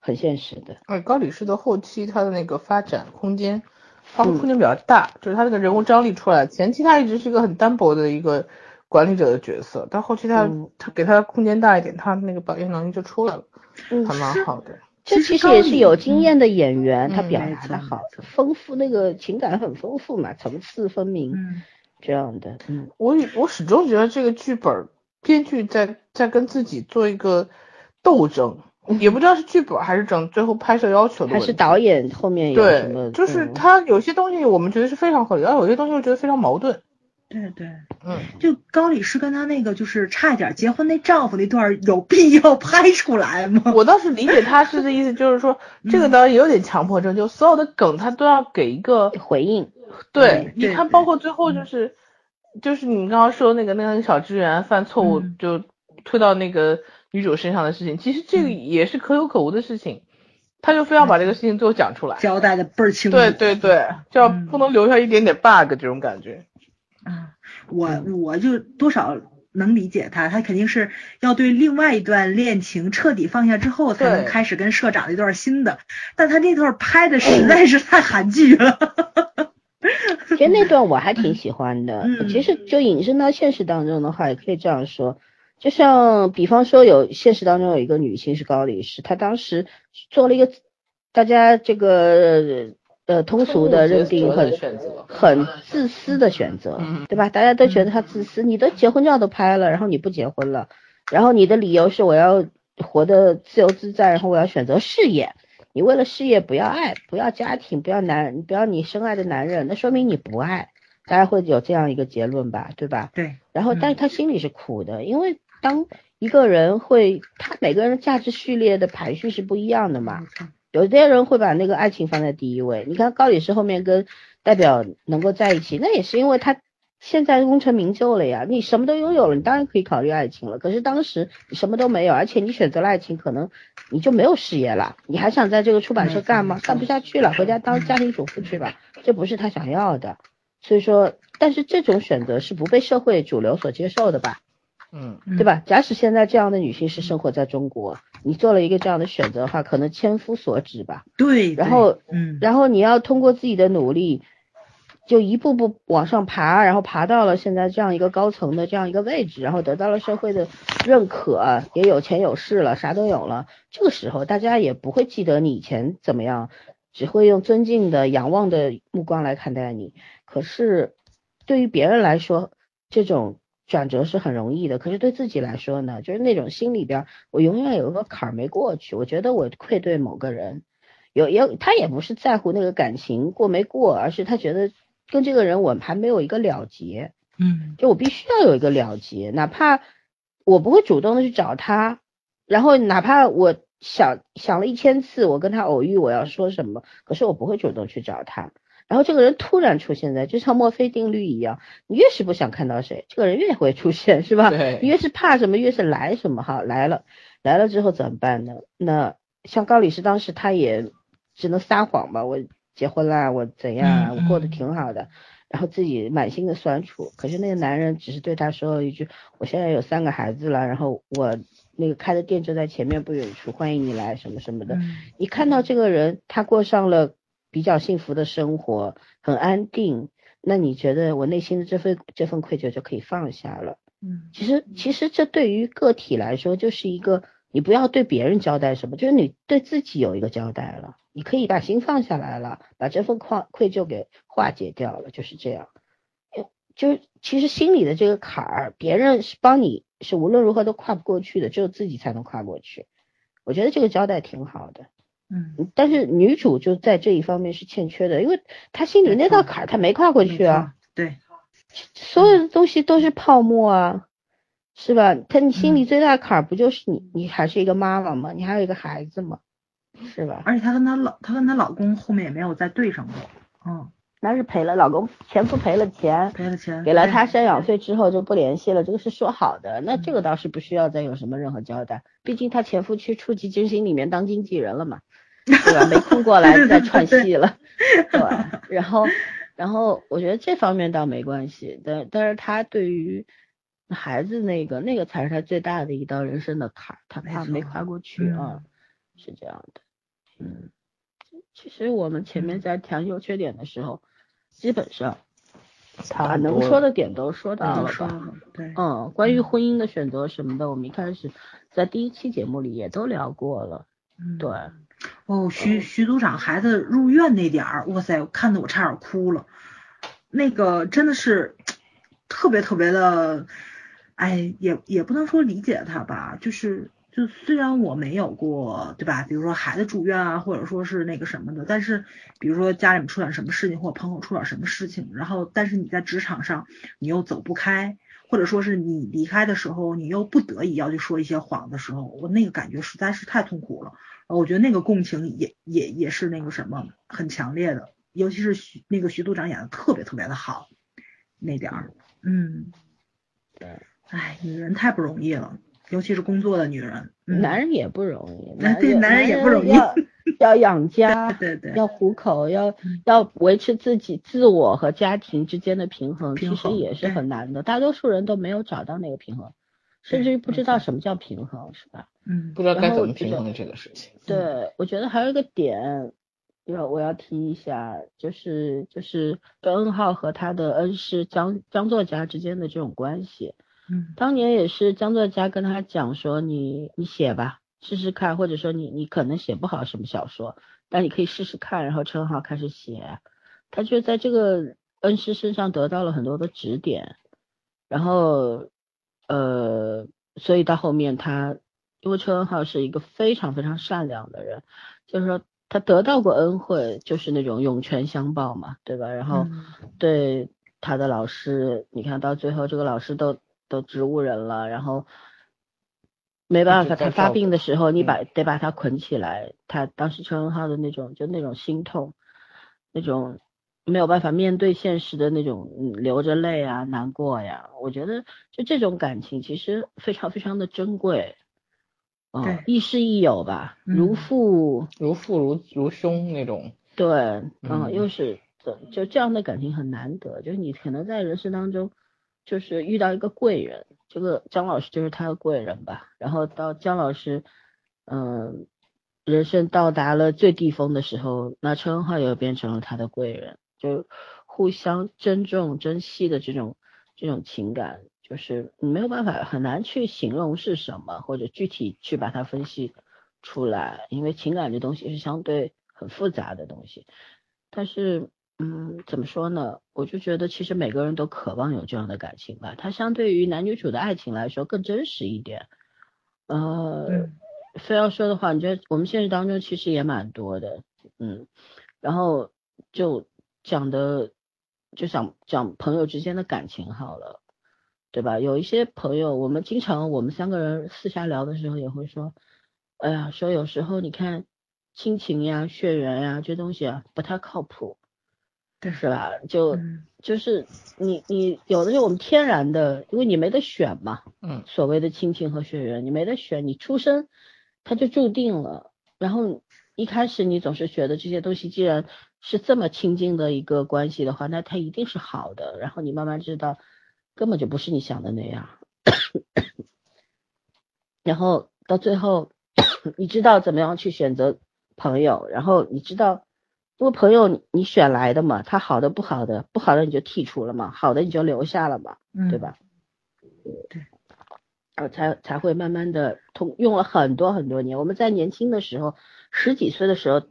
很现实的，哎，高理士的后期他的那个发展空间，发挥空间比较大，就是他那个人物张力出来。前期他一直是一个很单薄的一个管理者的角色，但后期他、嗯他给他的空间大一点，他那个表现能力就出来了，嗯还蛮好的。这其实也是有经验的演员，他嗯表达的好丰富那个情感很丰富嘛，层次分明嗯，这样的，嗯，我与我始终觉得这个剧本编剧在在跟自己做一个斗争，也不知道是剧本还是整最后拍摄要求的问题。还是导演后面有什么，对，就是嗯他有些东西我们觉得是非常合理，而有些东西又觉得非常矛盾。对对。嗯，就高理是跟他那个就是差一点结婚那丈夫那段有必要 <laughs> 拍出来吗？我倒是理解他是的意思，就是说这个导演有点强迫症，就所有的梗他都要给一个回应，对，你看，包括最后就是就是你刚刚说那个那个小职员犯错误嗯就推到那个女主身上的事情，其实这个嗯也是可有可无的事情，他就非要把这个事情最后讲出来。交代的倍儿清楚。对对对，就要嗯不能留下一点点 bug 这种感觉。啊，我我就多少能理解他，他肯定是要对另外一段恋情彻底放下之后，才能开始跟社长一段新的。但他那段拍的实在是太韩剧了。其实那段我还挺喜欢的。嗯其实就引申到现实当中的话，也可以这样说，就像比方说有现实当中有一个女性是高理士，她当时做了一个大家这个呃通俗的认定很，很自私的选择嗯，对吧？大家都觉得她自私，你的结婚照都拍了，然后你不结婚了，然后你的理由是我要活得自由自在，然后我要选择事业。你为了事业不要爱，不要家庭，不要男，不要你深爱的男人，那说明你不爱。大家会有这样一个结论吧，对吧？对。然后，但是他心里是苦的，因为当一个人会，他每个人的价值序列的排序是不一样的嘛。有些人会把那个爱情放在第一位。你看高李是后面跟代表能够在一起，那也是因为他现在功成名就了呀。你什么都拥有了，你当然可以考虑爱情了。可是当时你什么都没有，而且你选择了爱情，可能你就没有事业了。你还想在这个出版社干吗？干不下去了，回家当家庭主妇去吧。这不是他想要的。所以说，但是这种选择是不被社会主流所接受的吧？嗯，对吧？假使现在这样的女性是生活在中国，你做了一个这样的选择的话，可能千夫所指吧。对，然后，嗯，然后你要通过自己的努力，就一步步往上爬，然后爬到了现在这样一个高层的这样一个位置，然后得到了社会的认可，也有钱有势了，啥都有了。这个时候，大家也不会记得你以前怎么样，只会用尊敬的、仰望的目光来看待你。可是，对于别人来说，这种转折是很容易的。可是对自己来说呢，就是那种心里边，我永远有一个坎儿没过去。我觉得我愧对某个人，有也他也不是在乎那个感情过没过，而是他觉得跟这个人我还没有一个了结。嗯，就我必须要有一个了结，哪怕我不会主动的去找他，然后哪怕我想想了一千次，我跟他偶遇，我要说什么，可是我不会主动去找他。然后这个人突然出现在，就像墨菲定律一样，你越是不想看到谁，这个人越会出现，是吧？对。你越是怕什么，越是来什么哈，来了，来了之后怎么办呢？那像高律师当时他也只能撒谎吧，我结婚啦，我怎样，我过得挺好的，然后自己满心的酸楚。可是那个男人只是对他说了一句：“我现在有三个孩子了，然后我那个开的店就在前面不远处，欢迎你来，什么什么的。”你看到这个人，他过上了。比较幸福的生活，很安定。那你觉得我内心的这份这份愧疚就可以放下了？嗯，其实其实这对于个体来说，就是一个你不要对别人交代什么，就是你对自己有一个交代了。你可以把心放下来了，把这份愧愧疚给化解掉了，就是这样。就其实心里的这个坎儿，别人是帮你是无论如何都跨不过去的，只有自己才能跨过去。我觉得这个交代挺好的。嗯，但是女主就在这一方面是欠缺的，因为她心里那道坎儿她没跨过去啊。对，所有的东西都是泡沫啊，是吧？她你心里最大的坎儿不就是你，你还是一个妈妈吗？你还有一个孩子吗？是吧？而且她跟她老，她跟她老公后面也没有再对上过。嗯，那是赔了老公前夫赔了钱，赔了钱，给了她赡养费之后就不联系了，这个是说好的。那这个倒是不需要再有什么任何交代，毕竟她前夫去初级真心里面当经纪人了嘛。<laughs> 对吧？没空过来再串戏了，对。<laughs> 然后，然后我觉得这方面倒没关系，但但是他对于孩子那个那个才是他最大的一道人生的坎，他怕没跨过去啊，是这样的。嗯，其实我们前面在谈优缺点的时候，基本上他能说的点都说到了吧？对，嗯，关于婚姻的选择什么的，我们一开始在第一期节目里也都聊过了，对。哦，徐徐组长孩子入院那点儿，哇塞，看得我差点哭了。那个真的是特别特别的，哎，也也不能说理解他吧，就是就虽然我没有过，对吧？比如说孩子住院啊，或者说是那个什么的，但是比如说家里面出点什么事情，或者朋友出点什么事情，然后但是你在职场上你又走不开，或者说是你离开的时候，你又不得已要去说一些谎的时候，我那个感觉实在是太痛苦了。我觉得那个共情也也也是那个什么很强烈的，尤其是徐那个徐组长演的特别特别的好，那点儿，嗯，对，哎，女人太不容易了，尤其是工作的女人，男人也不容易，对，男人也不容易，要。<laughs> 养家，对对，要糊口，要要维持自己自我和家庭之间的平衡，其实也是很难的，大多数人都没有找到那个平衡。甚至于不知道什么叫平衡，是吧？嗯，不知道该怎么平衡这个事情。对，我觉得还有一个点要我要提一下，就是就是跟恩浩和他的恩师张张作家之间的这种关系。嗯，当年也是张作家跟他讲说，你你写吧，试试看，或者说你你可能写不好什么小说，但你可以试试看。然后陈浩开始写，他就在这个恩师身上得到了很多的指点，然后。呃，所以到后面他因为车恩浩是一个非常非常善良的人，就是说他得到过恩惠，就是那种涌泉相报嘛，对吧？然后嗯对他的老师，你看到最后这个老师都都植物人了，然后没办法，他发病的时候，你嗯把得把他捆起来，他当时车文浩的那种就那种心痛，那种没有办法面对现实的那种嗯流着泪啊难过呀，我觉得就这种感情其实非常非常的珍贵，嗯对，亦师亦友吧，如嗯父如父如如兄那种，对，嗯，嗯又是这就这样的感情很难得，就是你可能在人生当中，就是遇到一个贵人，这个张老师就是他的贵人吧。然后到姜老师，嗯，人生到达了最低峰的时候，那车文浩也变成了他的贵人，就互相珍重、珍惜的这种这种情感，就是你没有办法很难去形容是什么，或者具体去把它分析出来，因为情感这东西是相对很复杂的东西。但是，嗯，怎么说呢？我就觉得其实每个人都渴望有这样的感情吧，它相对于男女主的爱情来说更真实一点。呃，嗯非要说的话，你觉得我们现实当中其实也蛮多的，嗯，然后就讲的就想讲朋友之间的感情好了，对吧？有一些朋友，我们经常我们三个人私下聊的时候也会说，哎呀，说有时候你看亲情呀、血缘呀这东西啊不太靠谱，对是吧？就、嗯就是你你有的时候我们天然的，因为你没得选嘛，嗯所谓的亲情和血缘，你没得选，你出生它就注定了。然后一开始你总是觉得这些东西既然是这么亲近的一个关系的话，那它一定是好的。然后你慢慢知道，根本就不是你想的那样。<coughs> 然后到最后，<coughs> 你知道怎么样去选择朋友，然后你知道，因为朋友你你选来的嘛，他好的不好的，不好的你就剔除了嘛，好的你就留下了嘛。嗯，对？吧？对，呃，才才会慢慢的通用了很多很多年。我们在年轻的时候，十几岁的时候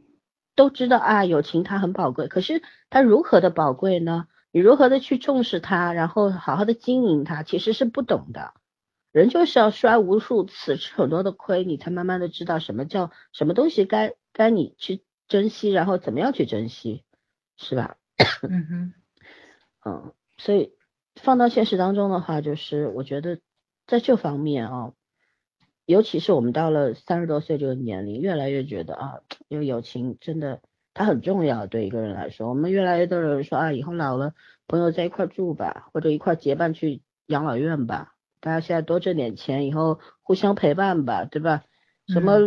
都知道啊，友情它很宝贵。可是它如何的宝贵呢？你如何的去重视它，然后好好的经营它，其实是不懂的。人就是要摔无数次，吃很多的亏，你才慢慢的知道什么叫什么东西该该你去珍惜，然后怎么样去珍惜，是吧？嗯哼，嗯，所以放到现实当中的话，就是我觉得在这方面啊，尤其是我们到了三十多岁这个年龄，越来越觉得啊，因为友情真的它很重要，对一个人来说，我们越来越多人说啊，以后老了朋友在一块住吧，或者一块结伴去养老院吧，大家现在多挣点钱，以后互相陪伴吧，对吧？什么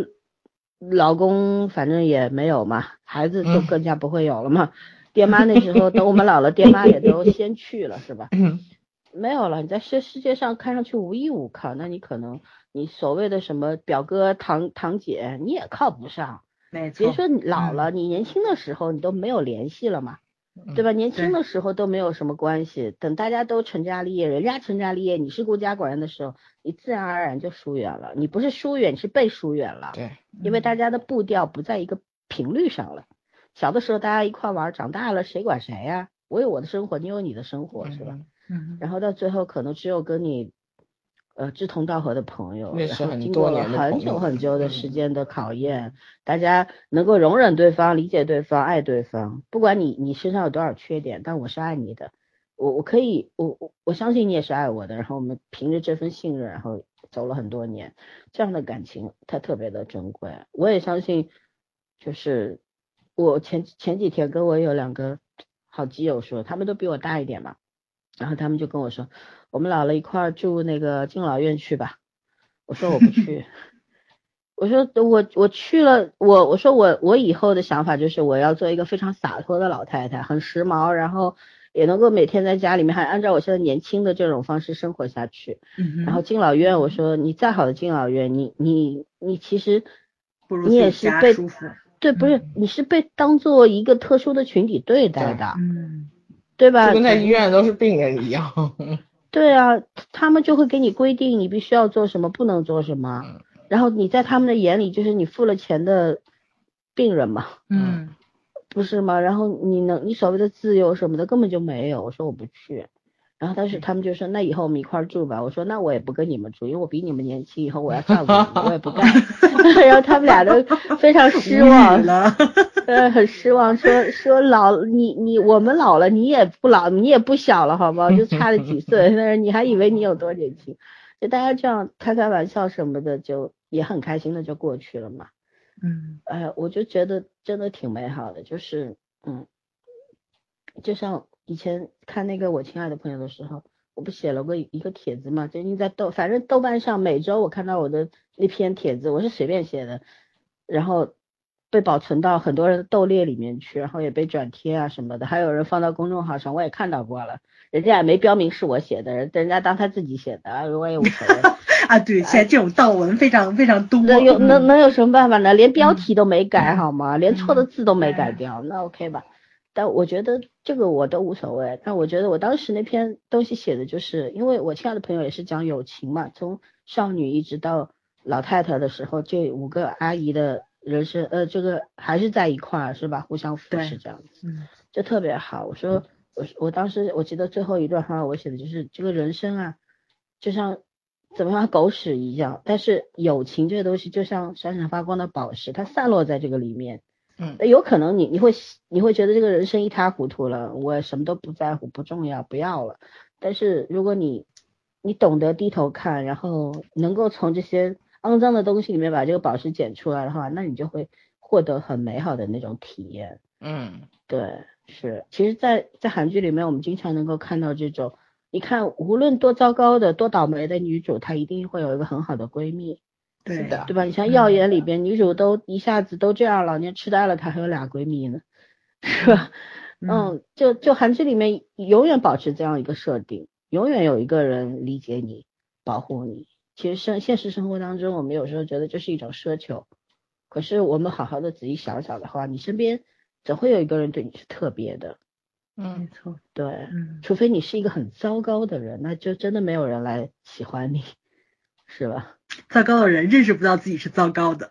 老公反正也没有嘛，孩子就嗯更加不会有了嘛。爹妈那时候等我们老了，爹妈也都先去了，是吧？<laughs> 嗯没有了，你在世世界上看上去无依无靠，那你可能你所谓的什么表哥堂堂姐，你也靠不上。没错，别说你老了，你年轻的时候你都没有联系了嘛，对吧？年轻的时候都没有什么关系，等大家都成家立业，人家成家立业，你是孤家寡人的时候，你自然而然就疏远了。你不是疏远，你是被疏远了。对，因为大家的步调不在一个频率上了。小的时候大家一块玩，长大了谁管谁呀、我有我的生活，你有你的生活，是吧？嗯嗯然后到最后，可能只有跟你呃志同道合的朋友，经过了很久很久的嗯时间的考验，大家能够容忍对方、理解对方、爱对方。不管你你身上有多少缺点，但我是爱你的，我我可以，我我我相信你也是爱我的。然后我们凭着这份信任，然后走了很多年，这样的感情它特别的珍贵。我也相信，就是我前前几天跟我有两个好基友说，他们都比我大一点嘛，然后他们就跟我说，我们老了一块儿住那个敬老院去吧。我说我不去，<laughs> 我说我我去了，我我说我我以后的想法就是我要做一个非常洒脱的老太太，很时髦，然后也能够每天在家里面还按照我现在年轻的这种方式生活下去。然后敬老院，我说你再好的敬老院，你你你其实你也是被对，不是你是被当做一个特殊的群体对待的，嗯对吧？就跟在医院都是病人一样。<laughs> 对啊，他们就会给你规定你必须要做什么，不能做什么，嗯然后你在他们的眼里就是你付了钱的病人嘛，嗯不是吗？然后你能你所谓的自由什么的根本就没有。我说我不去，然然后但是他们就说那以后我们一块儿住吧，我说那我也不跟你们住，因为我比你们年轻，以后我要照顾你们，我也不干。<laughs> 然后他们俩都非常失望，了。呃，很失望，说说老你你我们老了，你也不老，你也不小了，好不好？就差了几岁，但是你还以为你有多年轻，就大家这样开开玩笑什么的，就也很开心的就过去了嘛。嗯哎，我就觉得真的挺美好的，就是嗯，就像以前看那个我亲爱的朋友的时候，我不写了个一个帖子嘛，最近在豆，反正豆瓣上每周我看到我的那篇帖子，我是随便写的，然后被保存到很多人的豆列里面去，然后也被转贴啊什么的，还有人放到公众号上，我也看到过了，人家也没标明是我写的，人人家当他自己写的，啊我也无所谓。<laughs> 啊，对，现在这种盗文非常非常多。那有能嗯能有什么办法呢？连标题都没改好吗？连错的字都没改掉，那 OK 吧？但我觉得这个我都无所谓。但我觉得我当时那篇东西写的就是，因为我亲爱的朋友也是讲友情嘛，从少女一直到老太太的时候，这五个阿姨的人生，呃，这个还是在一块儿是吧？互相扶持这样子。嗯就特别好。我说，我我当时我记得最后一段话我写的就是这个人生啊，就像怎么像狗屎一样，但是友情这个东西就像闪闪发光的宝石，它散落在这个里面。嗯有可能你你会你会觉得这个人生一塌糊涂了，我什么都不在乎，不重要，不要了。但是如果你你懂得低头看，然后能够从这些肮脏的东西里面把这个宝石捡出来的话，那你就会获得很美好的那种体验。嗯对，是，其实在，在韩剧里面，我们经常能够看到这种，你看，无论多糟糕的、多倒霉的女主，她一定会有一个很好的闺蜜，对是的对吧？你像《耀眼》里边，女主都一下子都这样，老年痴呆了，她还有俩闺蜜呢，是吧？嗯，就就韩剧里面永远保持这样一个设定，永远有一个人理解你、保护你。其实生现实生活当中，我们有时候觉得这是一种奢求，可是我们好好的仔细想想的话，你身边总会有一个人对你是特别的，没嗯错，对，嗯除非你是一个很糟糕的人，那就真的没有人来喜欢你，是吧？糟糕的人认识不到自己是糟糕的。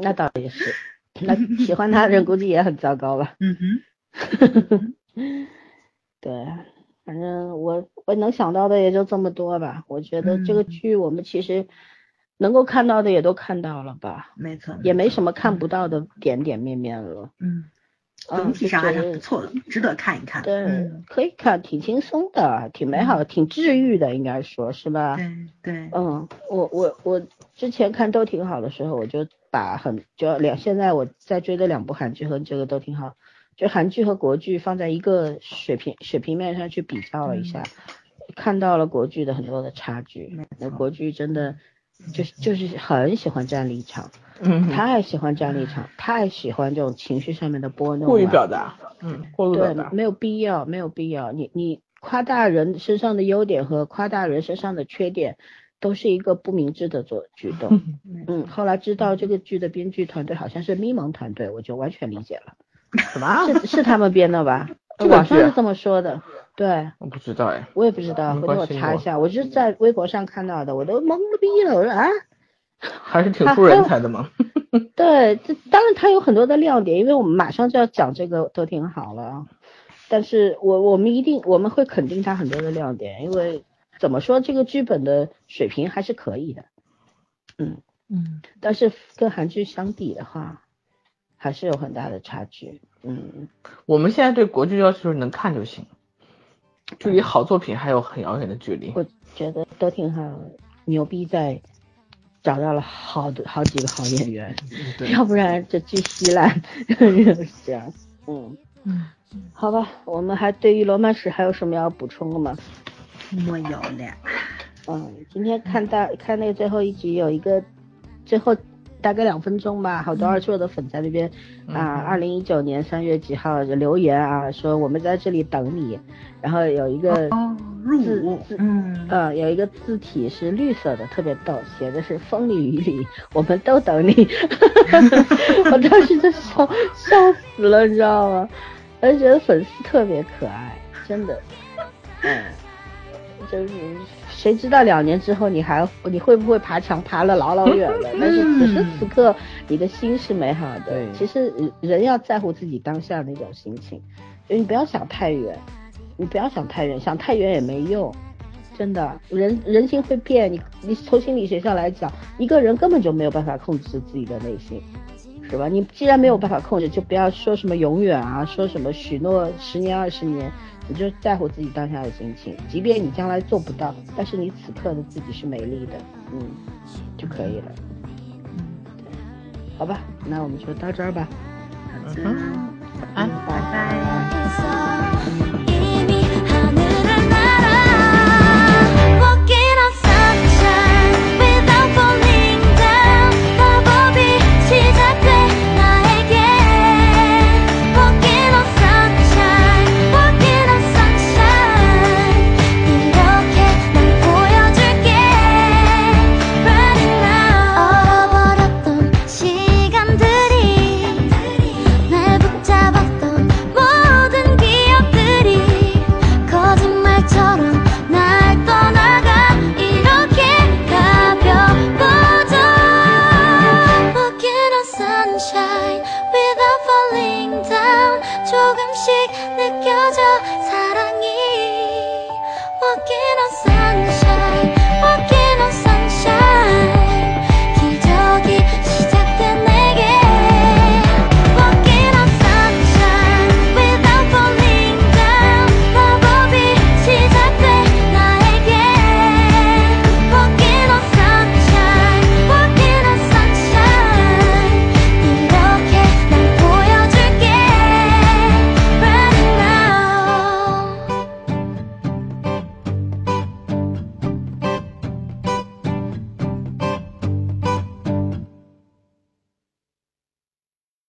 那倒也是，<laughs> 那喜欢他的人估计也很糟糕吧。嗯哼，对，反正我我能想到的也就这么多吧。我觉得这个嗯剧我们其实能够看到的也都看到了吧，没错，也没什么看不到的点点面面了。嗯，嗯总体上还是不错的，值得看一看。对，嗯，可以看，挺轻松的，挺美好的，挺治愈的，应该说是吧？对对，嗯，我我我之前看都挺好的时候，我就把很就两现在我在追的两部韩剧和这个都挺好，就韩剧和国剧放在一个水平水平面上去比较了一下，看到了国剧的很多的差距。那国剧真的就是就是很喜欢站立场，嗯，太喜欢站立场，太喜欢这种情绪上面的波动了。过于表达，嗯，过度表对，达，没有必要，没有必要。你你夸大人身上的优点和夸大人身上的缺点，都是一个不明智的做举动。嗯，后来知道这个剧的编剧团队好像是咪蒙团队，我就完全理解了，<laughs> 什么？是是他们编的吧？网上是这么说的，对我不知道哎，我也不知道，回头我查一下，我就是在微博上看到的，我都懵了逼了，我说啊。<laughs> 还是挺出人才的嘛。<laughs> 对，这当然它有很多的亮点，因为我们马上就要讲这个都挺好了啊。但是我我们一定我们会肯定它很多的亮点，因为怎么说这个剧本的水平还是可以的，嗯，嗯但是跟韩剧相比的话，还是有很大的差距，嗯，我们现在对国剧要求是能看就行，距离好作品还有很遥远的距离。我觉得都挺好，牛逼在找到了好的好几个好演员，对，<laughs> 要不然这剧稀烂，<laughs> 就是这样，嗯。嗯，好吧，我们还对于罗曼史还有什么要补充的吗？没有了。嗯，今天看到看那个最后一集有一个最后大概两分钟吧，好多二硕的粉在那边啊，二零一九年三月几号就留言啊，说我们在这里等你，然后有一个字伍，字嗯，呃有一个字体是绿色的，特别逗，写的是风里雨里 <laughs> 我们都等你，<laughs> 我当时就笑笑死了，你知道吗？我就觉得粉丝特别可爱，真的，嗯，就是谁知道两年之后你还你会不会爬墙爬了老老远了？<laughs> 但是此时此刻你的心是美好的。对其实人人要在乎自己当下那种心情，就你不要想太远。你不要想太远，想太远也没用。真的，人人心会变。你你从心理学上来讲，一个人根本就没有办法控制自己的内心，是吧？你既然没有办法控制，就不要说什么永远啊，说什么许诺十年二十年，你就在乎自己当下的心情。即便你将来做不到，但是你此刻的自己是美丽的，嗯，就可以了。嗯，好吧，那我们就到这儿吧。嗯，好，拜拜。